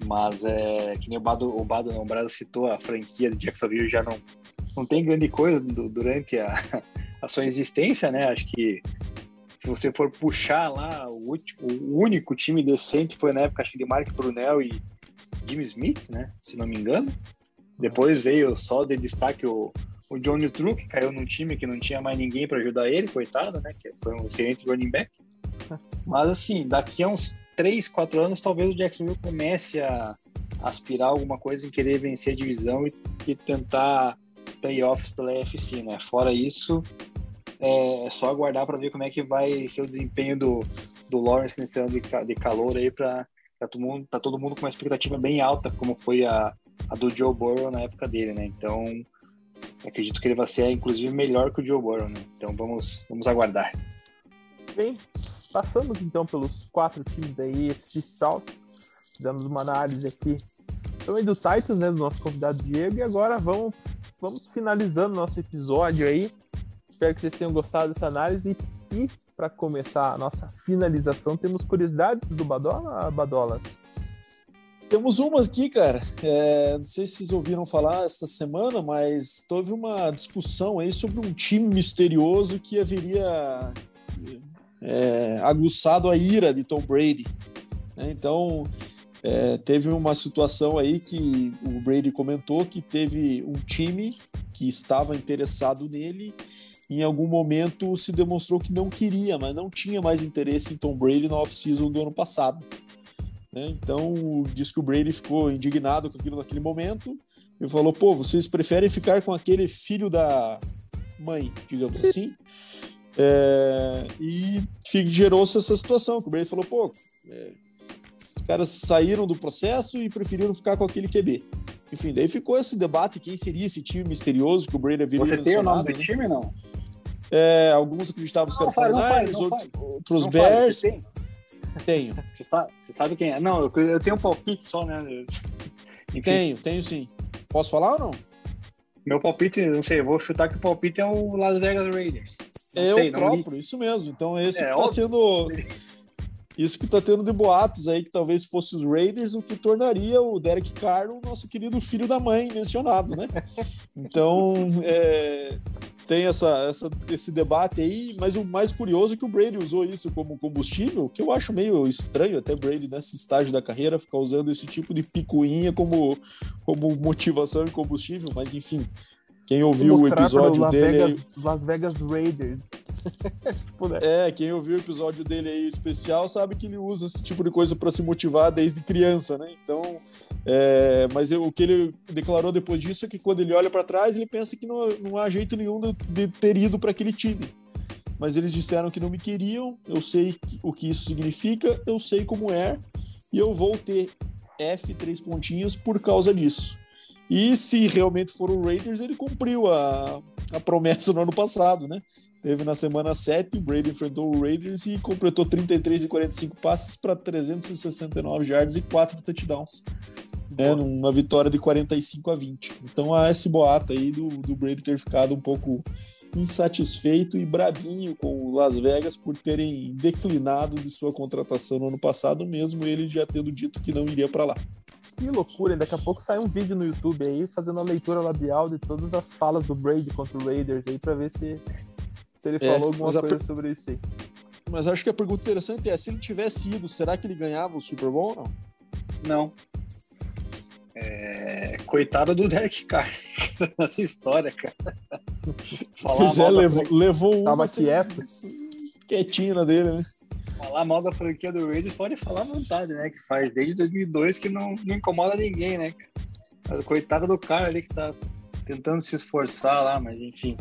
Mas é que nem o Bado, o Bado não, o Brasa citou a franquia de Jacksonville já não, não tem grande coisa du- durante a, a sua existência, né? Acho que se você for puxar lá, o, último, o único time decente foi na época, acho de Mark Brunel e Jimmy Smith, né? Se não me engano. Depois veio só de destaque o, o Johnny Drew, que caiu num time que não tinha mais ninguém para ajudar ele, coitado, né? Que foi um excelente running back. [laughs] Mas assim, daqui a uns 3, 4 anos, talvez o Jacksonville comece a aspirar alguma coisa em querer vencer a divisão e, e tentar playoffs pela FC, né? Fora isso, é só aguardar para ver como é que vai ser o desempenho do, do Lawrence nesse ano de, de calor aí para todo mundo tá todo mundo com uma expectativa bem alta como foi a, a do Joe Burrow na época dele, né? Então acredito que ele vai ser inclusive melhor que o Joe Burrow, né? Então vamos vamos aguardar. Bem, passamos então pelos quatro times da AFC South. Fizemos uma análise aqui também do Titans, né, do nosso convidado Diego. E agora vamos, vamos finalizando nosso episódio aí. Espero que vocês tenham gostado dessa análise. E para começar a nossa finalização, temos curiosidades do Badola, Badolas? Temos uma aqui, cara. É, não sei se vocês ouviram falar esta semana, mas houve uma discussão aí sobre um time misterioso que haveria é, aguçado a ira de Tom Brady. né? Então, é, teve uma situação aí que o Brady comentou que teve um time que estava interessado nele. Em algum momento se demonstrou que não queria, mas não tinha mais interesse em Tom Brady na off-season do ano passado né? Então, diz que o Brady ficou indignado com aquilo naquele momento e falou: pô, vocês preferem ficar com aquele filho da mãe, digamos assim. É, e gerou-se essa situação, que o Brady falou: pô, é, os caras saíram do processo e preferiram ficar com aquele QB. Enfim, daí ficou esse debate: quem seria esse time misterioso que o Brady havia Você tem o nome do né? time não? É, alguns acreditavam que era fale, não fale, 49ers, não outros, fale. fale, Bears. tem? Tenho, [laughs] Você, sa- você sabe quem é? Não, eu, eu tenho um palpite só, né? [laughs] Enfim, tenho, tenho sim. Posso falar ou não? meu palpite, não sei, eu vou chutar que o palpite é o Las Vegas Raiders. Não É sei, o não li. próprio, isso mesmo. Então, esse É, que tá óbvio. sendo. Isso que tá tendo de boatos aí, que talvez fosse os Raiders, o que tornaria o Derek Carr o nosso querido filho da mãe mencionado, né? [laughs] Então, é, tem essa, essa, esse debate aí, mas o mais curioso é que o Brady usou isso como combustível, que eu acho meio estranho até Brady nesse estágio da carreira ficar usando esse tipo de picuinha como, como motivação e combustível, mas enfim. Quem ouviu o episódio dele aí- Vegas, Las Vegas Raiders. [laughs] É, quem ouviu o episódio dele aí especial sabe que ele usa esse tipo de coisa para se motivar desde criança, né? Então, é, mas eu- o que ele declarou depois disso é que quando ele olha para trás, ele pensa que não, não há jeito nenhum de, de ter ido para aquele time. Mas eles disseram que não me queriam, eu sei o que isso significa, eu sei como é, e eu vou ter F três pontinhos por causa disso. E se realmente for o Raiders, ele cumpriu a, a promessa no ano passado, né? Teve na semana 7, o Brady enfrentou o Raiders e completou 33 e 45 passes para 369 yards e 4 touchdowns. Né, numa vitória de 45 a 20. Então há esse boato aí do, do Brady ter ficado um pouco insatisfeito e brabinho com o Las Vegas por terem declinado de sua contratação no ano passado, mesmo ele já tendo dito que não iria para lá. Que loucura, daqui a pouco sai um vídeo no YouTube aí fazendo a leitura labial de todas as falas do Brady contra o Raiders aí para ver se, se ele é, falou alguma coisa per... sobre isso aí. Mas acho que a pergunta interessante é: se ele tivesse ido, será que ele ganhava o Super Bowl ou não? Não. É... Coitado do Derek Carr [laughs] nessa história, cara. [laughs] pois é, levou, levou uma. Tava quieto. Quietinho na dele, né? Falar mal da franquia do Raiders pode falar à vontade, né? Que faz desde 2002 que não, não incomoda ninguém, né? Mas coitado do cara ali que tá tentando se esforçar lá, mas enfim.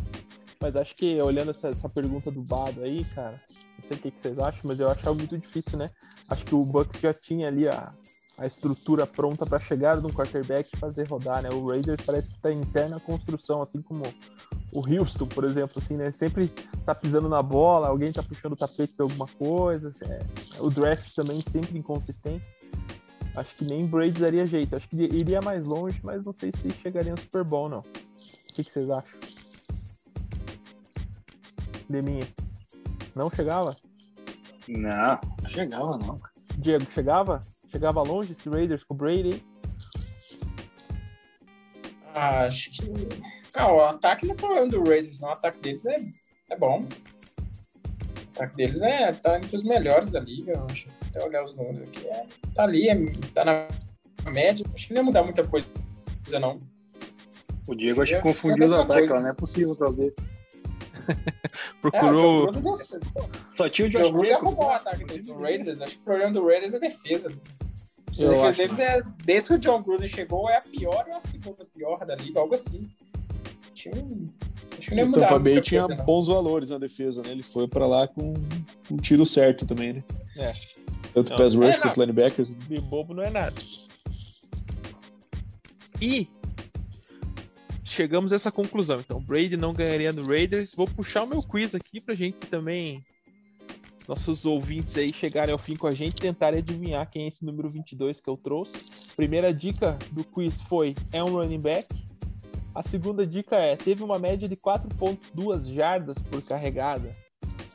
Mas acho que olhando essa, essa pergunta do Bado aí, cara, não sei o que, que vocês acham, mas eu acho muito difícil, né? Acho que o Bucks já tinha ali a, a estrutura pronta para chegar de um quarterback e fazer rodar, né? O Raiders parece que está interna construção, assim como o Houston, por exemplo, assim, né? Sempre tá pisando na bola, alguém tá puxando o tapete de alguma coisa. Assim, é... O draft também sempre inconsistente. Acho que nem Brady daria jeito. Acho que iria mais longe, mas não sei se chegaria no Super Bowl, não. O que, que vocês acham? Deminha. Não chegava? Não, não chegava, não. Diego, chegava? Chegava longe esse Raiders com o Brady? Ah, acho que. Não, o ataque não é problema do Raiders, não. O ataque deles é, é bom. O ataque deles é, tá entre os melhores da liga, eu acho. Até olhar os números aqui. É, tá ali, é, tá na média. Acho que não ia mudar muita coisa, não. O Diego acho que confundiu os ataques, não é possível, talvez. [laughs] Procurou. É, Só tinha o Josh Jacobs. arrumou o ataque do Raiders. Acho que o problema do Raiders é a defesa. A defesa deles é, desde que o John Gruden chegou, é a pior ou a segunda pior da liga, algo assim. Tinha Acho que não o Tampa Bay tinha coisa, bons valores na defesa, né? Ele foi pra lá com um tiro certo também, né? É. Tanto pass rush é, quanto linebackers. De bobo não é nada. E chegamos a essa conclusão. Então, Brady não ganharia no Raiders. Vou puxar o meu quiz aqui pra gente também, nossos ouvintes aí chegarem ao fim com a gente, tentarem adivinhar quem é esse número 22 que eu trouxe. Primeira dica do quiz foi: é um running back. A segunda dica é: teve uma média de 4,2 jardas por carregada.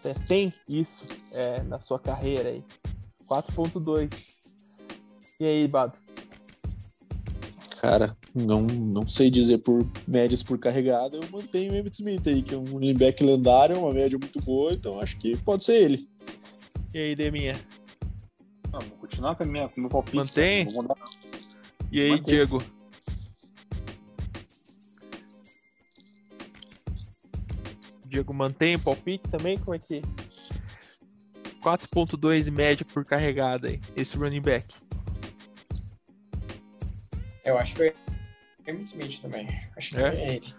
É, tem isso é, na sua carreira aí. 4,2. E aí, Bado? Cara, não, não sei dizer por médias por carregada, eu mantenho o Emmitt Smith aí, que é um linebacker lendário, uma média muito boa, então acho que pode ser ele. E aí, Deminha? Ah, vou continuar com, a minha, com o meu palpite. Mantém? E aí, Mantém. Diego? Diego mantém o palpite também? Como é que. 4.2 média por carregada aí, esse running back. Eu acho que é Emmitt Smith também. Acho que é, é ele.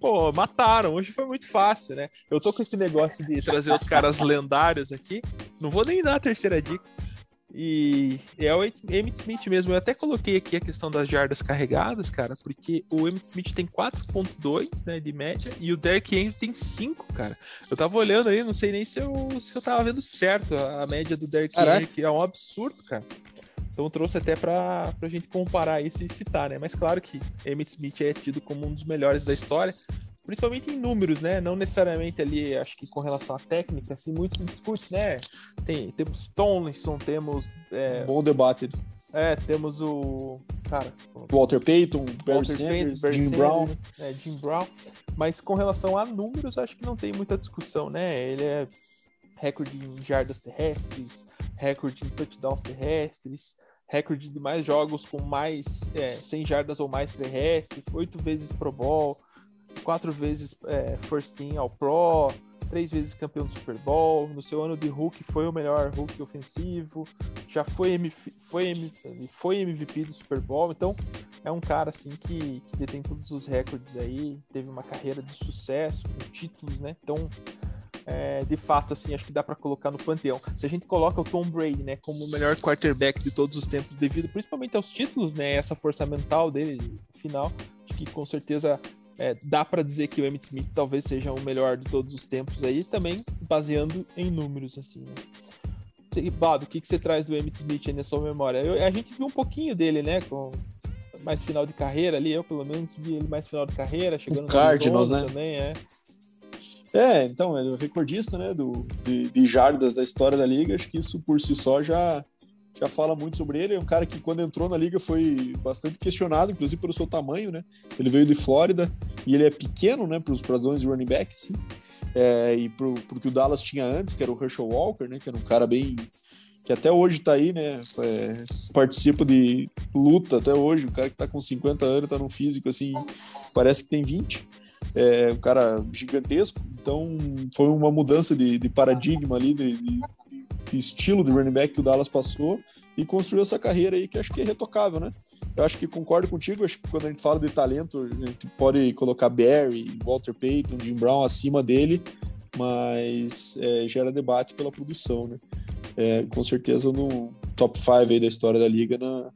Pô, mataram. Hoje foi muito fácil, né? Eu tô com esse negócio de trazer os caras lendários aqui. Não vou nem dar a terceira dica. E é o Emmitt Smith mesmo. Eu até coloquei aqui a questão das jardas carregadas, cara, porque o Emmitt Smith tem 4.2, né, de média, e o Derek Henry tem 5, cara. Eu tava olhando aí, não sei nem se eu, se eu tava vendo certo a média do Caraca. Henry, que é um absurdo, cara. Então trouxe até para a gente comparar isso e citar, né? Mas claro que Emmitt Smith é tido como um dos melhores da história, principalmente em números, né? Não necessariamente ali, acho que com relação à técnica, assim, muito se discute, né? Tem, temos Tomlinson, temos... É, Bom debate. É, temos o... Cara... Walter Payton, Barry Sanders, Barry Jim Sanders, Brown. É, Jim Brown. Mas com relação a números, acho que não tem muita discussão, né? Ele é recorde em jardas terrestres, recorde em touchdowns terrestres, recorde de mais jogos com mais é, 100 jardas ou mais terrestres, oito vezes Pro Bowl, quatro vezes é, First Team ao Pro, três vezes campeão do Super Bowl, no seu ano de Hulk foi o melhor Hulk ofensivo, já foi, MVP, foi, foi MVP do Super Bowl, então é um cara assim que, que detém todos os recordes aí, teve uma carreira de sucesso, com títulos, né? Então é, de fato, assim, acho que dá para colocar no panteão. Se a gente coloca o Tom Brady, né, como o melhor quarterback de todos os tempos, devido principalmente aos títulos, né, essa força mental dele, final, acho que com certeza é, dá para dizer que o Emmitt Smith talvez seja o melhor de todos os tempos aí, também baseando em números, assim, né. Bado, o que, que você traz do Emmitt Smith aí na sua memória? Eu, a gente viu um pouquinho dele, né, com mais final de carreira ali, eu pelo menos vi ele mais final de carreira, chegando o Cardinals, né? também, é. É, então, ele é o recordista, né, do, de, de jardas da história da liga. Acho que isso por si só já, já fala muito sobre ele. É um cara que, quando entrou na liga, foi bastante questionado, inclusive pelo seu tamanho, né? Ele veio de Flórida e ele é pequeno, né, para os padrões de running back, assim. É, e pro, pro que o Dallas tinha antes, que era o Herschel Walker, né, que era um cara bem que até hoje tá aí, né? É, participa de luta até hoje. O cara que tá com 50 anos, tá num físico assim, parece que tem 20. É um cara gigantesco. Então foi uma mudança de, de paradigma ali, de, de, estilo de running back que o Dallas passou e construiu essa carreira aí que acho que é retocável, né? Eu acho que concordo contigo, acho que quando a gente fala de talento, a gente pode colocar Barry, Walter Payton, Jim Brown acima dele, mas é, gera debate pela produção, né? é, com certeza no top 5 aí da história da liga na,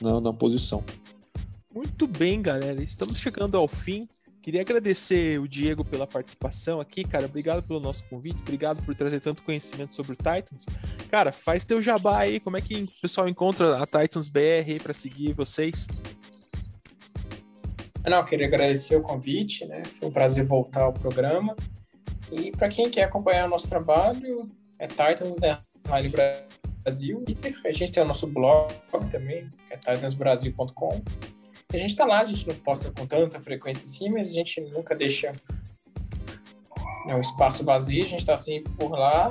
na, na posição. Muito bem, galera. Estamos chegando ao fim. Queria agradecer o Diego pela participação aqui, cara. Obrigado pelo nosso convite, obrigado por trazer tanto conhecimento sobre o Titans. Cara, faz teu jabá aí, como é que o pessoal encontra a Titans BR para seguir vocês? Não, queria agradecer o convite, né? Foi um prazer voltar ao programa. E para quem quer acompanhar o nosso trabalho, é Titans né? Rally Brasil. A gente tem o nosso blog também, que é titansbrasil.com. A gente está lá, a gente não posta com tanta frequência assim, mas a gente nunca deixa né, um espaço vazio, a gente está sempre por lá.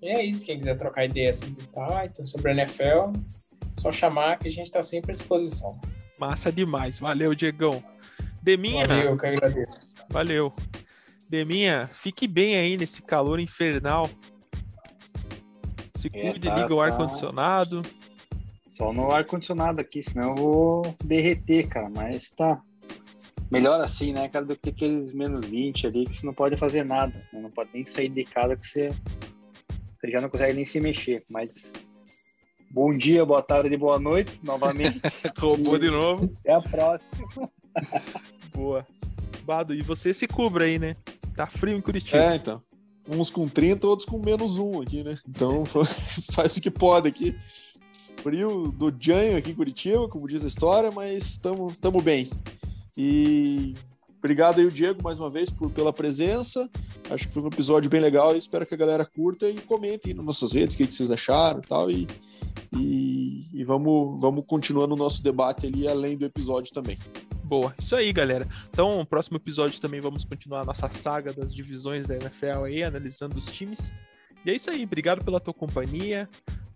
E é isso, quem quiser trocar ideias sobre o Titan, sobre a NFL, só chamar que a gente está sempre à disposição. Massa demais. Valeu, Diegão. Deminha. Valeu, que agradeço. Valeu. Deminha, fique bem aí nesse calor infernal. Se é, cuide, é, tá, liga o tá. ar-condicionado. Só no ar-condicionado aqui, senão eu vou derreter, cara. Mas tá. Melhor assim, né, cara, do que aqueles menos 20 ali que você não pode fazer nada. Né? Não pode nem sair de casa que você, você já não consegue nem se mexer. Mas bom dia, boa tarde e boa noite novamente. [laughs] Roubou de novo. Até a próxima. [laughs] boa. Bado, e você se cubra aí, né? Tá frio em Curitiba. É, então uns com 30, outros com menos um aqui, né? Então [laughs] faz o que pode aqui. Frio do Janho aqui em Curitiba, como diz a história, mas estamos bem. E obrigado aí, o Diego, mais uma vez por, pela presença. Acho que foi um episódio bem legal e espero que a galera curta e comente aí nas nossas redes o que, que vocês acharam e tal. E, e, e vamos, vamos continuando o nosso debate ali além do episódio também. Boa, isso aí, galera. Então, no próximo episódio também vamos continuar a nossa saga das divisões da NFL aí, analisando os times. E é isso aí, obrigado pela tua companhia.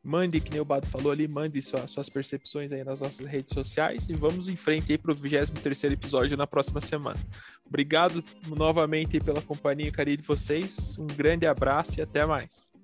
Mande, que nem o Bado falou ali, mande sua, suas percepções aí nas nossas redes sociais e vamos em frente aí para o 23 episódio na próxima semana. Obrigado novamente pela companhia e carinho de vocês. Um grande abraço e até mais.